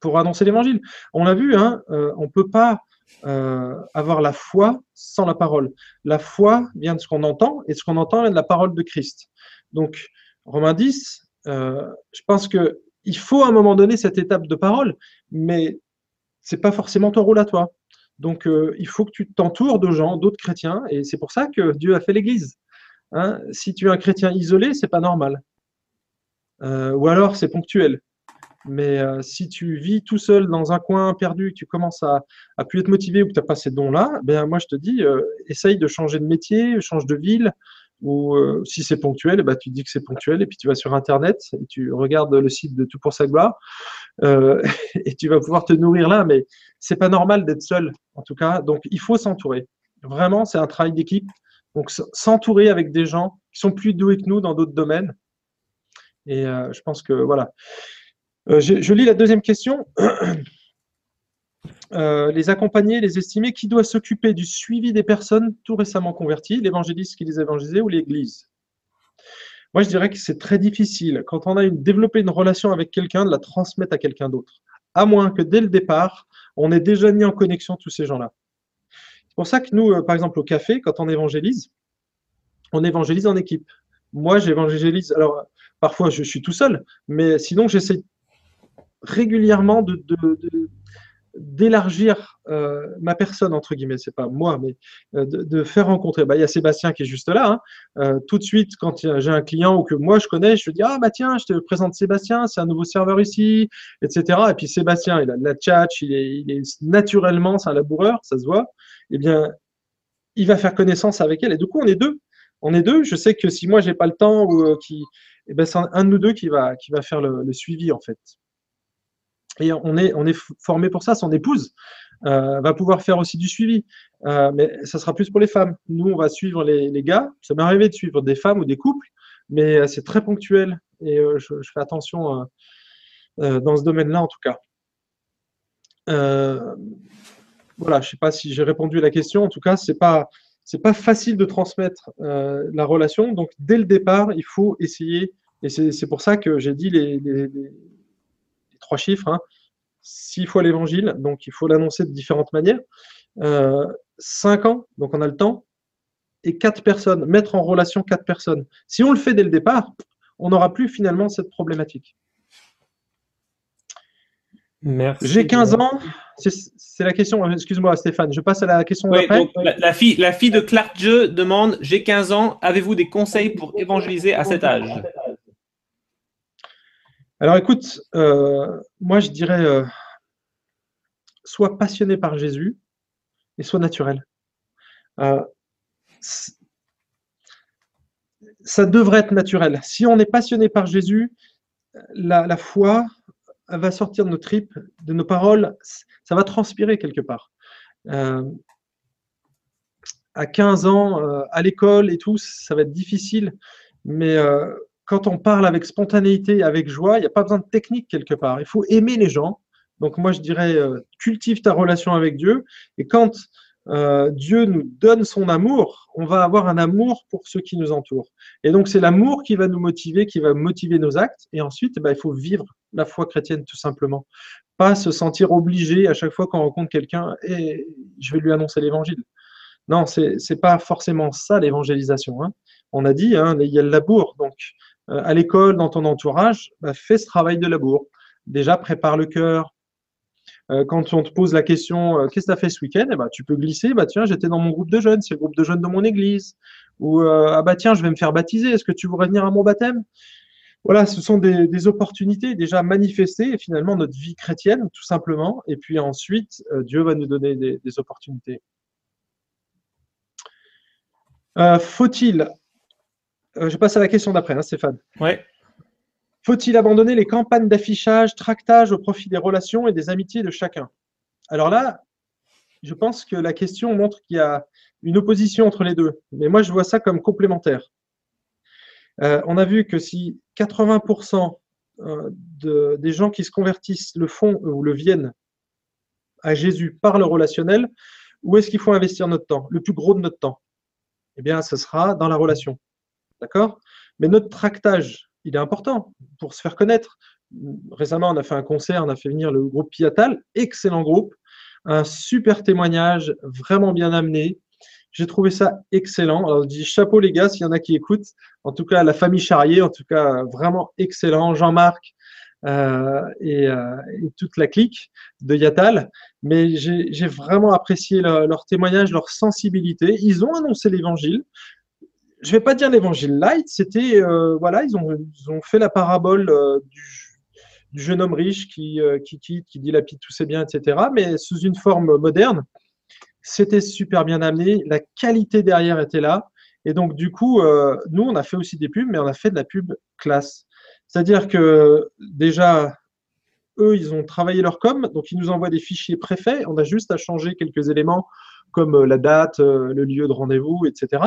pour annoncer l'évangile. On l'a vu, hein, euh, on ne peut pas euh, avoir la foi sans la parole. La foi vient de ce qu'on entend, et ce qu'on entend vient de la parole de Christ. Donc, Romains 10, je pense qu'il faut à un moment donné cette étape de parole, mais ce n'est pas forcément ton rôle à toi. Donc, il faut que tu t'entoures de gens, d'autres chrétiens, et c'est pour ça que Dieu a fait l'Église. Hein, si tu es un chrétien isolé, c'est pas normal. Euh, ou alors c'est ponctuel. Mais euh, si tu vis tout seul dans un coin perdu, tu commences à, à plus être motivé ou que tu n'as pas ces dons-là, ben moi je te dis, euh, essaye de changer de métier, change de ville, ou si c'est ponctuel, ben, tu dis que c'est ponctuel, et puis tu vas sur Internet et tu regardes le site de Tout pour sa gloire, et tu vas pouvoir te nourrir là, mais c'est pas normal d'être seul, en tout cas. Donc il faut s'entourer. Vraiment, c'est un travail d'équipe. Donc, s'entourer avec des gens qui sont plus doués que nous dans d'autres domaines. Et euh, je pense que voilà. Euh, je, lis la deuxième question. Euh, les accompagner, les estimer, qui doit s'occuper du suivi des personnes tout récemment converties, l'évangéliste qui les a évangélisées ou l'Église? Moi, je dirais que c'est très difficile, quand on a développé une relation avec quelqu'un, de la transmettre à quelqu'un d'autre. À moins que dès le départ, on ait déjà mis en connexion tous ces gens-là. C'est pour ça que nous, euh, par exemple, au café, quand on évangélise, on évangélise en équipe. Moi, j'évangélise. Alors, parfois, je suis tout seul, mais sinon, j'essaie régulièrement d'élargir euh, ma personne, entre guillemets, c'est pas moi, mais euh, de, faire rencontrer. Bah, il y a Sébastien qui est juste là. Hein. tout de suite, quand j'ai un client ou que moi je connais, je dis Ah, bah tiens, je te présente Sébastien, c'est un nouveau serveur ici, etc. Et puis Sébastien, il a de la tchatch, il est, il est naturellement, c'est un laboureur, ça se voit eh bien, il va faire connaissance avec elle. Et du coup, on est deux. On est deux. Je sais que si moi, j'ai pas le temps, ou euh, qui, eh ben, c'est un, de nous deux qui va, qui va faire le, suivi, en fait. Et on est, on est formé pour ça. Son épouse euh, va pouvoir faire aussi du suivi. Euh, mais ça sera plus pour les femmes. Nous, on va suivre les, gars. Ça m'est arrivé de suivre des femmes ou des couples, mais c'est très ponctuel. Et je, je, fais attention dans ce domaine-là, en tout cas voilà, je ne sais pas si j'ai répondu à la question. En tout cas, ce n'est pas, pas facile de transmettre euh, la relation. Donc, dès le départ, il faut essayer. Et c'est pour ça que j'ai dit les, trois chiffres. Hein. Six fois l'évangile, donc il faut l'annoncer de différentes manières. Euh, cinq ans, donc on a le temps. et quatre personnes, mettre en relation quatre personnes. Si on le fait dès le départ, on n'aura plus finalement cette problématique. Merci. J'ai 15 ans, c'est la question, excuse-moi Stéphane, je passe à la question d'après. La, la, fille, la fille de Clark Jeu demande, j'ai 15 ans, avez-vous des conseils pour évangéliser à cet âge? Alors écoute, euh, moi je dirais, euh, sois passionné par Jésus et sois naturel. Euh, ça devrait être naturel. Si on est passionné par Jésus, la, la foi va sortir de nos tripes, de nos paroles, ça va transpirer quelque part. Euh, à 15 ans, euh, à l'école et tout, ça va être difficile, mais euh, quand on parle avec spontanéité, avec joie, il n'y a pas besoin de technique quelque part. Il faut aimer les gens. Donc moi, je dirais, cultive ta relation avec Dieu. Et quand euh, Dieu nous donne son amour, on va avoir un amour pour ceux qui nous entourent. Et donc c'est l'amour qui va nous motiver, qui va motiver nos actes. Et ensuite, bah, il faut vivre la foi chrétienne tout simplement. Pas se sentir obligé à chaque fois qu'on rencontre quelqu'un et je vais lui annoncer l'évangile. Non, c'est n'est pas forcément ça l'évangélisation. Hein. On a dit, hein, il y a le labour. Donc euh, à l'école, dans ton entourage, bah, fais ce travail de labour. Déjà, prépare le cœur, euh, quand on te pose la question euh, qu'est-ce que tu as fait ce week-end? Eh ben, Tu peux glisser bah, tiens, j'étais dans mon groupe de jeunes, c'est le groupe de jeunes de mon église. Ou euh, ah bah tiens, je vais me faire baptiser, est-ce que tu voudrais venir à mon baptême? Voilà, ce sont des, opportunités déjà manifestées, finalement, notre vie chrétienne, tout simplement. Et puis ensuite, Dieu va nous donner des, opportunités. Faut-il Je passe à la question d'après, hein, Stéphane. Ouais. Faut-il abandonner les campagnes d'affichage, tractage au profit des relations et des amitiés de chacun? Alors là, je pense que la question montre qu'il y a une opposition entre les deux. Mais moi, je vois ça comme complémentaire. Euh, on a vu que si 80% euh, de, des gens qui se convertissent le font ou le viennent à Jésus par le relationnel, où est-ce qu'il faut investir notre temps Le plus gros de notre temps? Eh bien, ce sera dans la relation. D'accord? Mais notre tractage, il est important pour se faire connaître. Récemment, on a fait un concert, on a fait venir le groupe Piatal, excellent groupe, un super témoignage, vraiment bien amené. J'ai trouvé ça excellent. Alors, je dis chapeau les gars, s'il y en a qui écoutent. En tout cas, la famille Charrier, en tout cas, vraiment excellent. Jean-Marc euh, et, euh, et, toute la clique de Yatal. Mais j'ai vraiment apprécié leur témoignage, leur sensibilité. Ils ont annoncé l'évangile je vais pas dire l'évangile light, c'était, euh, voilà, ils ont, fait la parabole euh, du, jeune homme riche qui, euh, qui quitte, qui dilapide tous ses biens, etc., mais sous une forme moderne. C'était super bien amené, la qualité derrière était là. Et donc, du coup, nous, on a fait aussi des pubs, mais on a fait de la pub classe. C'est-à-dire que déjà, eux, ils ont travaillé leur com, donc ils nous envoient des fichiers préfaits. On a juste à changer quelques éléments comme la date, le lieu de rendez-vous, etc.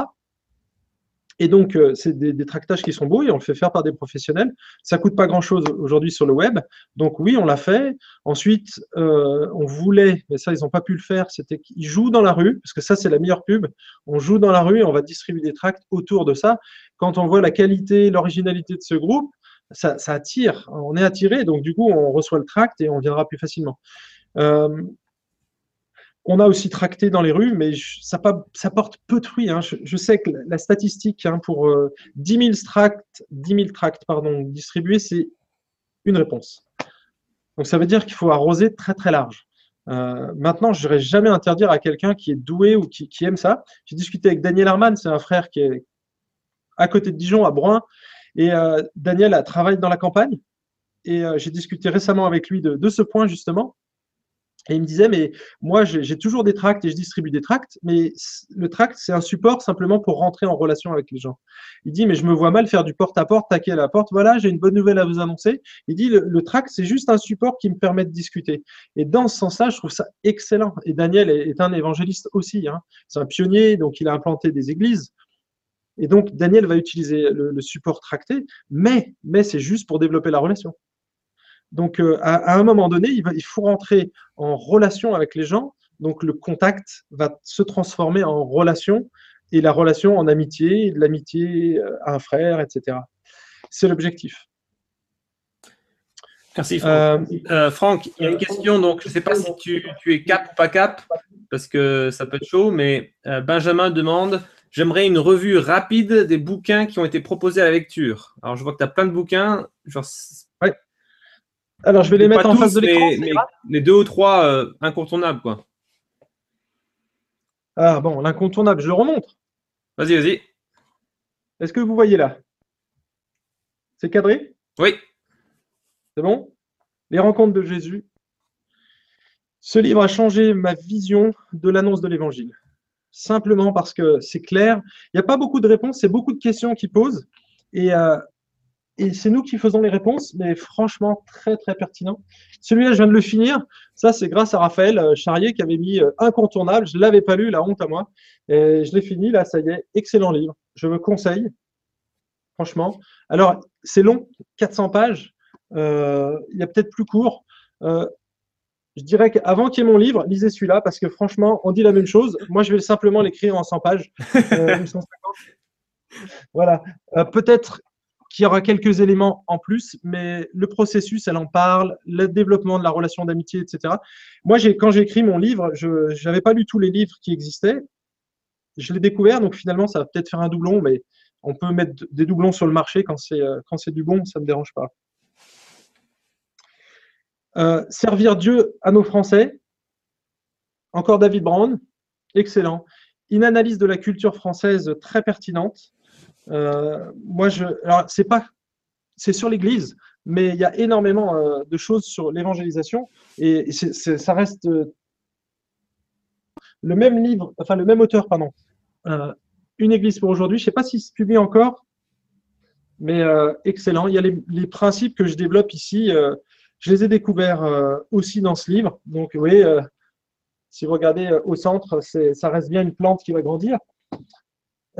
Et donc, euh, c'est des, tractages qui sont beaux et on le fait faire par des professionnels. Ça coûte pas grand-chose aujourd'hui sur le web. Donc oui, on l'a fait. Ensuite, euh, on voulait, mais ça, ils n'ont pas pu le faire, c'était qu'ils jouent dans la rue, parce que ça, c'est la meilleure pub. On joue dans la rue et on va distribuer des tracts autour de ça. Quand on voit la qualité, l'originalité de ce groupe, ça, ça, attire. On est attiré, donc du coup, on reçoit le tract et on viendra plus facilement. Euh, on a aussi tracté dans les rues, mais ça, porte peu de fruits. Hein. Je, sais que la statistique hein, pour 10 000 tracts, 10 tracts pardon, distribués, c'est une réponse. Donc ça veut dire qu'il faut arroser très très large. Euh, maintenant, je n'aurais jamais interdire à quelqu'un qui est doué ou qui, aime ça. J'ai discuté avec Daniel Arman, c'est un frère qui est à côté de Dijon, à Bruin, et euh, Daniel a travaillé dans la campagne. Et euh, j'ai discuté récemment avec lui de ce point justement. Et il me disait, mais moi, j'ai toujours des tracts et je distribue des tracts, mais le tract, c'est un support simplement pour rentrer en relation avec les gens. Il dit, mais je me vois mal faire du porte-à-porte, taquer à la porte. Voilà, j'ai une bonne nouvelle à vous annoncer. Il dit, le, tract, c'est juste un support qui me permet de discuter. Et dans ce sens-là, je trouve ça excellent. Et Daniel est, un évangéliste aussi. Hein. C'est un pionnier, donc il a implanté des églises. Et donc, Daniel va utiliser le, support tracté, mais c'est juste pour développer la relation. Donc, euh, à, un moment donné, il, faut rentrer en relation avec les gens. Donc, le contact va se transformer en relation et la relation en amitié, de l'amitié euh, à un frère, etc. C'est l'objectif. Merci Franck. Euh, Franck, il y a une question, donc je ne sais pas si tu, es cap ou pas cap, parce que ça peut être chaud, mais Benjamin demande, j'aimerais une revue rapide des bouquins qui ont été proposés à la lecture. Alors, je vois que tu as plein de bouquins. Genre, Alors, je vais les mettre en tous, face de l'écran. les deux ou trois euh, incontournables, quoi. Ah bon, l'incontournable, je le remonte. Vas-y, vas-y. Est-ce que vous voyez là? C'est cadré? Oui. C'est bon? Les rencontres de Jésus. Ce livre a changé ma vision de l'annonce de l'évangile. Simplement parce que c'est clair. Il n'y a pas beaucoup de réponses, c'est beaucoup de questions qui posent. Et, euh, et c'est nous qui faisons les réponses, mais franchement, très, très pertinent. Celui-là, je viens de le finir. Ça, c'est grâce à Raphaël euh, Charrier qui avait mis euh, incontournable. Je ne l'avais pas lu, la honte à moi. Et je l'ai fini, là, ça y est. Excellent livre. Je me conseille, franchement. Alors, c'est long, 400 pages. Euh, il y a peut-être plus court. Je dirais qu'avant qu'il y ait mon livre, lisez celui-là parce que franchement, on dit la même chose. Moi, je vais simplement l'écrire en 100 pages. ou 150. Voilà. Peut-être qu'il y aura quelques éléments en plus, mais le processus, elle en parle, le développement de la relation d'amitié, etc. Moi, quand j'ai écrit mon livre, je n'avais pas lu tous les livres qui existaient. Je l'ai découvert, donc finalement, ça va peut-être faire un doublon, mais on peut mettre des doublons sur le marché quand c'est, euh, quand c'est du bon, ça ne me dérange pas. Euh, servir Dieu à nos Français. Encore David Brown, excellent. Une analyse de la culture française très pertinente. Euh, moi, je, alors c'est pas, c'est sur l'Église, mais il y a énormément euh, de choses sur l'évangélisation et ça reste euh, le même livre, enfin le même auteur, pardon. Une Église pour aujourd'hui. Je sais pas s'il se publie encore, mais excellent. Il y a les, principes que je développe ici. je les ai découverts aussi dans ce livre. Donc, vous voyez, si vous regardez au centre, ça reste bien une plante qui va grandir.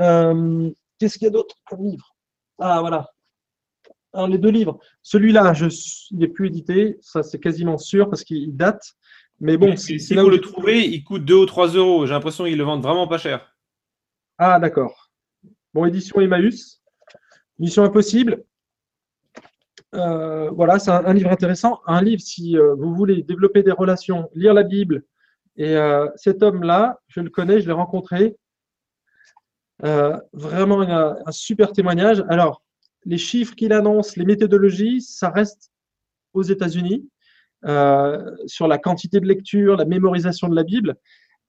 Euh, Qu'est-ce qu'il y a d'autre comme livre? Ah, voilà. Alors, les deux livres. Celui-là, je, il n'est plus édité. Ça, c'est quasiment sûr parce qu'il date. Mais bon, là faut où le trouver, il coûte 2 ou 3 euros. J'ai l'impression qu'ils le vendent vraiment pas cher. Ah, d'accord. Bon, édition Emmaüs. Mission impossible. Euh, voilà, c'est un, un livre intéressant. Un livre, si euh, vous voulez développer des relations, lire la Bible. Et euh, cet homme-là, je le connais, je l'ai rencontré. Euh, vraiment un super témoignage. Alors, les chiffres qu'il annonce, les méthodologies, ça reste aux États-Unis euh, sur la quantité de lecture, la mémorisation de la Bible.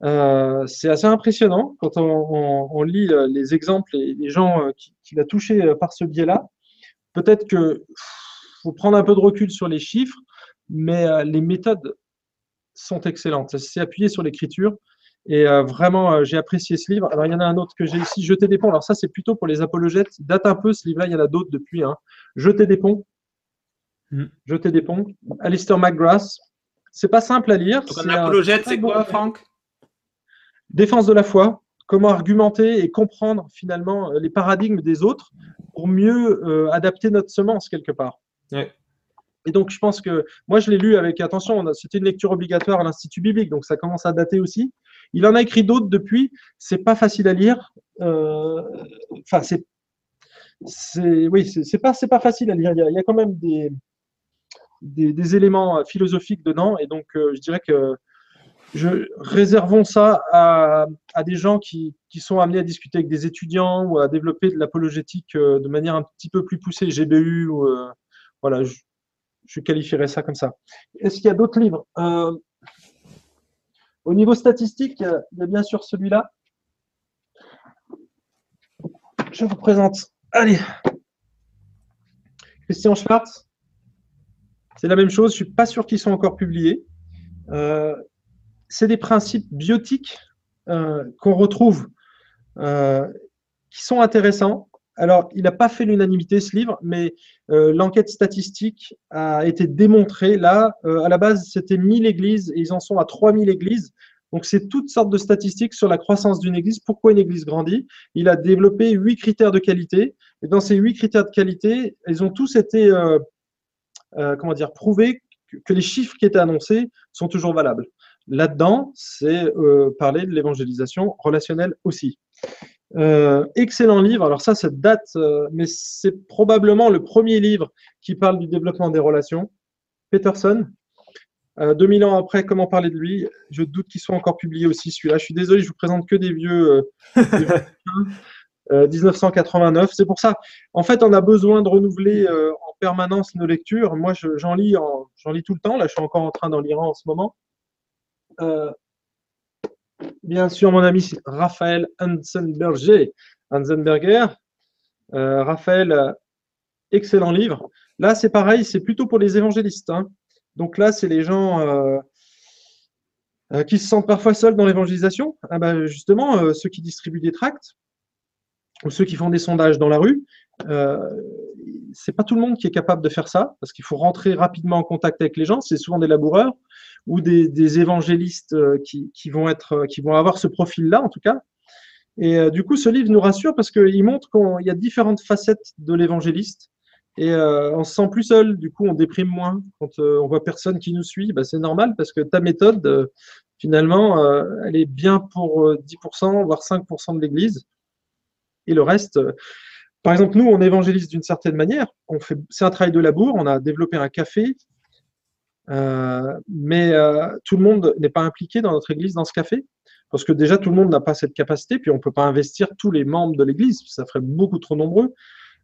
Euh, c'est assez impressionnant quand on, lit les exemples et les gens euh, qui- qu'il a touchés par ce biais-là. Peut-être que faut prendre un peu de recul sur les chiffres, mais les méthodes sont excellentes. C'est appuyé sur l'écriture. Et euh, vraiment, euh, j'ai apprécié ce livre. Alors, il y en a un autre que j'ai ici, Jeter des ponts. Alors, ça, c'est plutôt pour les apologètes. Il date un peu, ce livre-là. Il y en a d'autres depuis. Hein. Jeter des ponts. Hmm. Jeter des ponts. Alistair McGrath. C'est pas simple à lire. Donc, C'est un apologète, c'est quoi. Franck? Défense de la foi, comment argumenter et comprendre finalement euh, les paradigmes des autres pour mieux euh, adapter notre semence quelque part. Ouais. Et donc, je pense que moi, je l'ai lu avec attention. C'était une lecture obligatoire à l'Institut biblique, donc ça commence à dater aussi. Il en a écrit d'autres depuis. C'est pas facile à lire. Euh, Enfin, c'est, oui, c'est pas, c'est pas facile à lire. Il y a, quand même des, des, éléments euh, philosophiques dedans, et donc euh, je dirais que je, réservons ça à, des gens qui, sont amenés à discuter avec des étudiants ou à développer de l'apologétique de manière un petit peu plus poussée, GBU, voilà, je, je qualifierais ça comme ça. Est-ce qu'il y a d'autres livres? Au niveau statistique, il y a, bien sûr celui-là. Je vous présente. Allez. Christian Schwartz. C'est la même chose. Je ne suis pas sûr qu'ils sont encore publiés. Euh, c'est des principes biotiques euh, qu'on retrouve, euh, qui sont intéressants. Alors, il n'a pas fait l'unanimité ce livre, mais euh, l'enquête statistique a été démontrée. Là, euh, à la base, c'était 1000 églises et ils en sont à 3000 églises. Donc, c'est toutes sortes de statistiques sur la croissance d'une église. Pourquoi une église grandit Il a développé huit critères de qualité. Et dans ces huit critères de qualité, ils ont tous été, euh, comment dire, prouvés que, les chiffres qui étaient annoncés sont toujours valables. Là-dedans, c'est parler de l'évangélisation relationnelle aussi. Euh, excellent livre. Alors ça, ça date, euh, mais c'est probablement le premier livre qui parle du développement des relations. Peterson. 2000 ans après, comment parler de lui? Je doute qu'il soit encore publié aussi celui-là. Je suis désolé, je vous présente que des vieux. 1989. C'est pour ça. En fait, on a besoin de renouveler en permanence nos lectures. Moi, j'en lis, j'en lis tout le temps. Là, je suis encore en train d'en lire en ce moment. Bien sûr, mon ami Raphaël Hansenberger, Hansenberger. Raphaël, excellent livre. Là, c'est pareil, c'est plutôt pour les évangélistes. Hein. Donc là, c'est les gens euh, euh, qui se sentent parfois seuls dans l'évangélisation. Ah bah, justement, euh, ceux qui distribuent des tracts ou ceux qui font des sondages dans la rue, c'est pas tout le monde qui est capable de faire ça parce qu'il faut rentrer rapidement en contact avec les gens. C'est souvent des laboureurs ou des, évangélistes qui, vont être, qui vont avoir ce profil-là en tout cas. Et du coup, ce livre nous rassure parce qu'il montre qu'il y a différentes facettes de l'évangéliste et euh, on se sent plus seul, du coup on déprime moins. Quand euh, on voit personne qui nous suit, bah, c'est normal parce que ta méthode, euh, finalement, elle est bien pour 10%, voire 5% de l'Église. Et le reste, par exemple, nous, on évangélise d'une certaine manière. C'est un travail de labour. On a développé un café, mais tout le monde n'est pas impliqué dans notre Église dans ce café. Parce que déjà, tout le monde n'a pas cette capacité, puis on ne peut pas investir tous les membres de l'Église, ça ferait beaucoup trop nombreux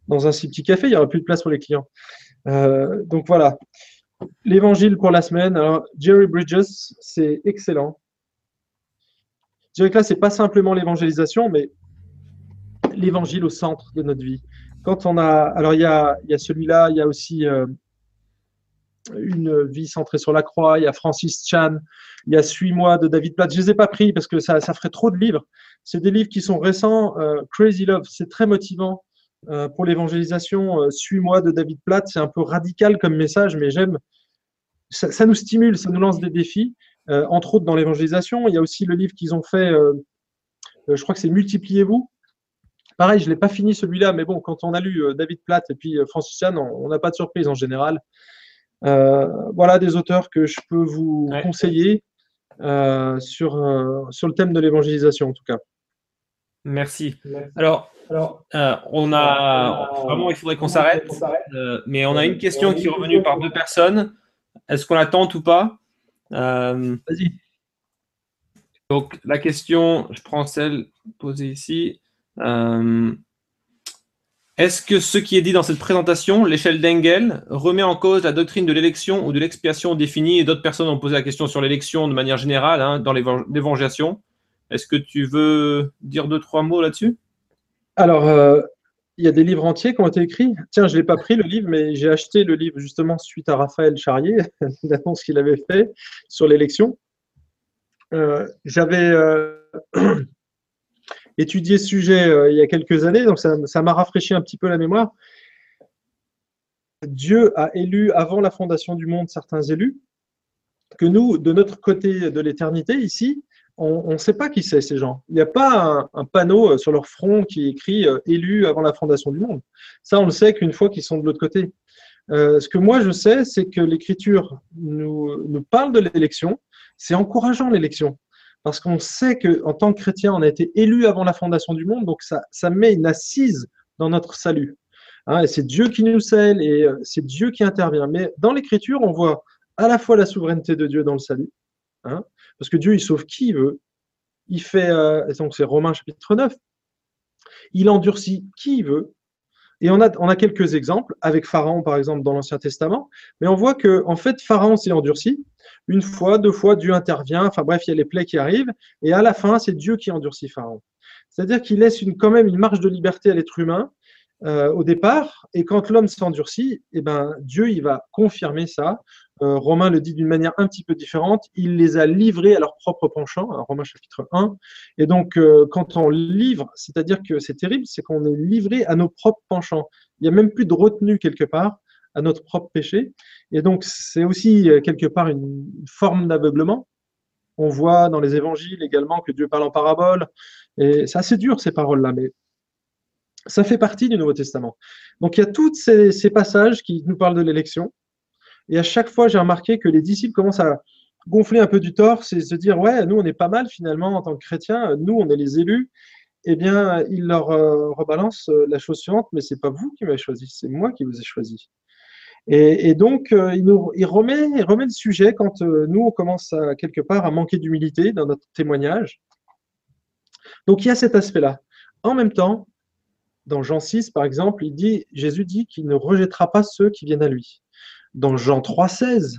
dans un si petit café, il n'y aurait plus de place pour les clients. Euh, donc voilà. L'évangile pour la semaine. Alors, Jerry Bridges, c'est excellent. Je dirais que là, ce n'est pas simplement l'évangélisation, mais l'évangile au centre de notre vie. Quand on a. Alors, il y a, il y a celui-là, il y a aussi euh, Une vie centrée sur la croix, il y a Francis Chan, il y a Suis-moi de David Platt. Je les ai pas pris parce que ça, ça ferait trop de livres. C'est des livres qui sont récents. Euh, Crazy Love, c'est très motivant. Euh, pour l'évangélisation, Suis-moi de David Platt, c'est un peu radical comme message, mais j'aime. Ça, nous stimule, ça nous lance des défis, entre autres dans l'évangélisation. Il y a aussi le livre qu'ils ont fait, je crois que c'est Multipliez-vous. Pareil, je ne l'ai pas fini celui-là, mais bon, quand on a lu David Platt et puis Francis Chan, on n'a pas de surprise en général. voilà des auteurs que je peux vous conseiller sur, sur le thème de l'évangélisation, en tout cas. Merci. Alors, alors, euh, on a vraiment, il faudrait qu'on s'arrête, euh, mais on a une question qui est revenue par deux personnes. Est-ce qu'on la tente ou pas? Euh, Vas-y. Donc, la question, je prends celle posée ici. Est-ce que ce qui est dit dans cette présentation, l'échelle d'Engel, remet en cause la doctrine de l'élection ou de l'expiation définie Et d'autres personnes ont posé la question sur l'élection de manière générale hein, dans l'évangélisation? Est-ce que tu veux dire deux, trois mots là-dessus? Alors, euh, il y a des livres entiers qui ont été écrits. Tiens, je ne l'ai pas pris le livre, mais j'ai acheté le livre justement suite à Raphaël Charrier, l'annonce qu'il avait fait sur l'élection. Euh, j'avais euh, étudié ce sujet il y a quelques années, donc ça m'a rafraîchi un petit peu la mémoire. Dieu a élu avant la fondation du monde certains élus, que nous, de notre côté de l'éternité, ici, on ne sait pas qui c'est ces gens. Il n'y a pas un, panneau euh, sur leur front qui écrit euh, élu avant la fondation du monde. Ça, on le sait qu'une fois qu'ils sont de l'autre côté. Euh, ce que moi je sais, c'est que l'Écriture nous, nous, parle de l'élection. C'est encourageant l'élection. Parce qu'on sait qu'en tant que chrétien, on a été élu avant la fondation du monde, donc ça, ça met une assise dans notre salut. Hein, et c'est Dieu qui nous scelle et c'est Dieu qui intervient. Mais dans l'Écriture, on voit à la fois la souveraineté de Dieu dans le salut, hein, parce que Dieu, il sauve qui il veut. Il fait, euh, donc c'est Romains chapitre 9, il endurcit qui il veut. Et on a, on a quelques exemples, avec Pharaon par exemple dans l'Ancien Testament, mais on voit que en fait Pharaon s'est endurci. Une fois, deux fois, Dieu intervient, enfin bref, il y a les plaies qui arrivent, et à la fin, c'est Dieu qui endurcit Pharaon. C'est-à-dire qu'il laisse quand même une marge de liberté à l'être humain euh, au départ, et quand l'homme s'endurcit, eh ben, Dieu il va confirmer ça euh, Romain le dit d'une manière un petit peu différente, il les a livrés à leur propre penchant, Romain chapitre 1. Et donc, euh, quand on livre, c'est-à-dire que c'est terrible, c'est qu'on est livré à nos propres penchants. Il n'y a même plus de retenue quelque part à notre propre péché. Et donc, c'est aussi euh, quelque part une forme d'aveuglement. On voit dans les évangiles également que Dieu parle en parabole. Et c'est assez dur ces paroles-là, mais ça fait partie du Nouveau Testament. Donc, il y a tous ces passages qui nous parlent de l'élection et à chaque fois, j'ai remarqué que les disciples commencent à gonfler un peu du torse et se dire Ouais, nous, on est pas mal finalement en tant que chrétiens, nous, on est les élus. Eh bien, ils leur euh, rebalancent euh, la chose suivante Mais c'est pas vous qui m'avez choisi, c'est moi qui vous ai choisi. Et, donc, il, nous, il, remet, il remet le sujet quand nous, on commence à, quelque part à manquer d'humilité dans notre témoignage. Donc, il y a cet aspect-là. En même temps, dans Jean 6, par exemple, il dit, Jésus dit qu'il ne rejettera pas ceux qui viennent à lui. Dans Jean 3,16,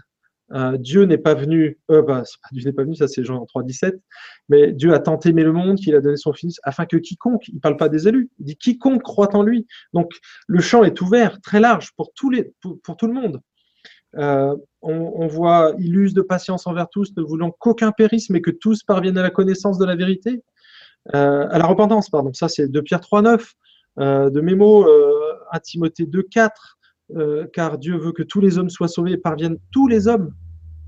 euh, Dieu n'est pas venu, euh, bah, Dieu n'est pas venu, ça c'est Jean 3,17, mais Dieu a tant aimé le monde qu'il a donné son Fils afin que quiconque, il ne parle pas des élus, il dit quiconque croit en lui. Donc le champ est ouvert, très large pour, tous les, pour, tout le monde. Euh, on, voit, il use de patience envers tous, ne voulant qu'aucun périsse, mais que tous parviennent à la connaissance de la vérité. à la repentance, pardon, ça c'est de Pierre 3,9. Euh, de Mémo à Timothée 2.4, euh, car Dieu veut que tous les hommes soient sauvés, parviennent tous les hommes,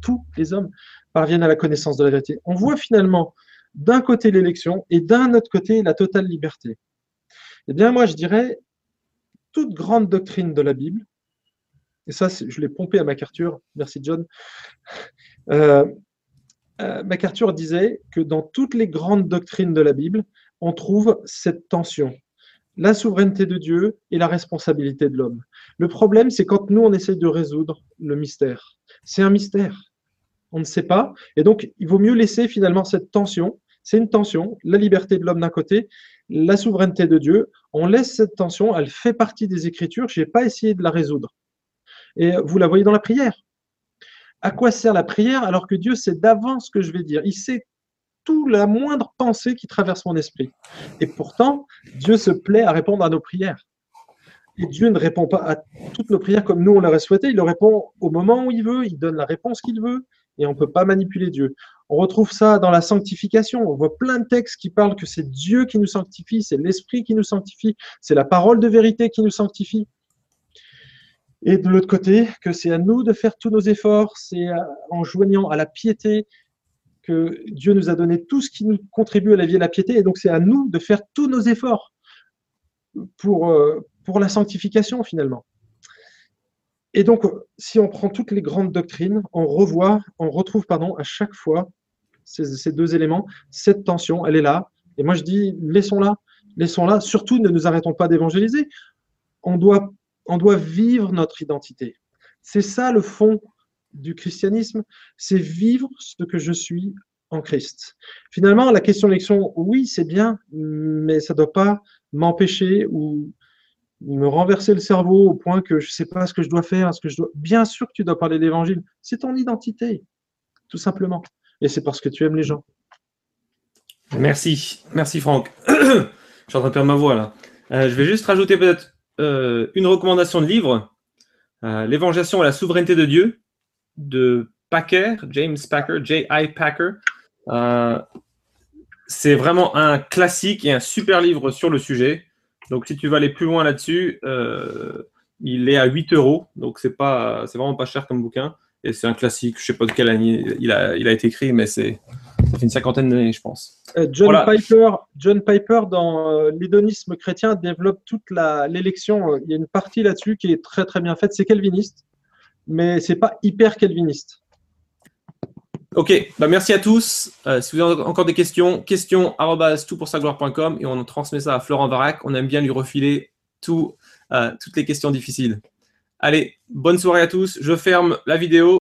tous les hommes parviennent à la connaissance de la vérité. On voit finalement d'un côté l'élection et d'un autre côté la totale liberté. Eh bien, moi, je dirais, toute grande doctrine de la Bible, et ça, je l'ai pompé à MacArthur, merci John, euh, euh, MacArthur disait que dans toutes les grandes doctrines de la Bible, on trouve cette tension la souveraineté de Dieu et la responsabilité de l'homme. Le problème, c'est quand nous, on essaye de résoudre le mystère. C'est un mystère. On ne sait pas. Et donc, il vaut mieux laisser finalement cette tension. C'est une tension, la liberté de l'homme d'un côté, la souveraineté de Dieu. On laisse cette tension, elle fait partie des Écritures. Je n'ai pas essayé de la résoudre. Et vous la voyez dans la prière. À quoi sert la prière alors que Dieu sait d'avance ce que je vais dire? Il sait la moindre pensée qui traverse mon esprit. Et pourtant, Dieu se plaît à répondre à nos prières. Et Dieu ne répond pas à toutes nos prières comme nous on l'aurait souhaité. Il répond au moment où il veut, il donne la réponse qu'il veut, et on ne peut pas manipuler Dieu. On retrouve ça dans la sanctification. On voit plein de textes qui parlent que c'est Dieu qui nous sanctifie, c'est l'Esprit qui nous sanctifie, c'est la parole de vérité qui nous sanctifie. Et de l'autre côté, que c'est à nous de faire tous nos efforts, c'est en joignant à la piété que Dieu nous a donné tout ce qui nous contribue à la vie et à la piété, et donc c'est à nous de faire tous nos efforts pour, euh, pour la sanctification finalement. Et donc, si on prend toutes les grandes doctrines, on revoit, on retrouve pardon, à chaque fois ces, deux éléments, cette tension, elle est là. Et moi je dis, laissons-la, laissons-la. Surtout, ne nous arrêtons pas d'évangéliser. On doit, on doit vivre notre identité. C'est ça le fond du christianisme, c'est vivre ce que je suis en Christ. Finalement, la question de l'élection, oui, c'est bien, mais ça ne doit pas m'empêcher ou me renverser le cerveau au point que je ne sais pas ce que je dois faire, ce que je dois. Bien sûr que tu dois parler d'évangile. C'est ton identité, tout simplement. Et c'est parce que tu aimes les gens. Merci, merci Franck. je suis en train de perdre ma voix là. Euh, je vais juste rajouter peut-être euh, une recommandation de livre, euh, L'évangélisation à la souveraineté de Dieu, de Packer, James Packer, J.I. Packer. Euh, c'est vraiment un classique et un super livre sur le sujet. Donc, si tu veux aller plus loin là-dessus, euh, il est à 8 euros. Donc, c'est pas, c'est vraiment pas cher comme bouquin. Et c'est un classique. Je sais pas de quelle année il a, il a été écrit, mais c'est, ça fait une cinquantaine d'années, je pense. Euh, John, Piper, John Piper, dans l'hédonisme chrétien, développe toute l'élection. Il y a une partie là-dessus qui est très très bien faite. C'est calviniste mais c'est pas hyper calviniste. Ok, bah merci à tous. Euh, si vous avez encore des questions, questions gloire.com et on transmet ça à Florent Varac. On aime bien lui refiler euh, toutes les questions difficiles. Allez, bonne soirée à tous. Je ferme la vidéo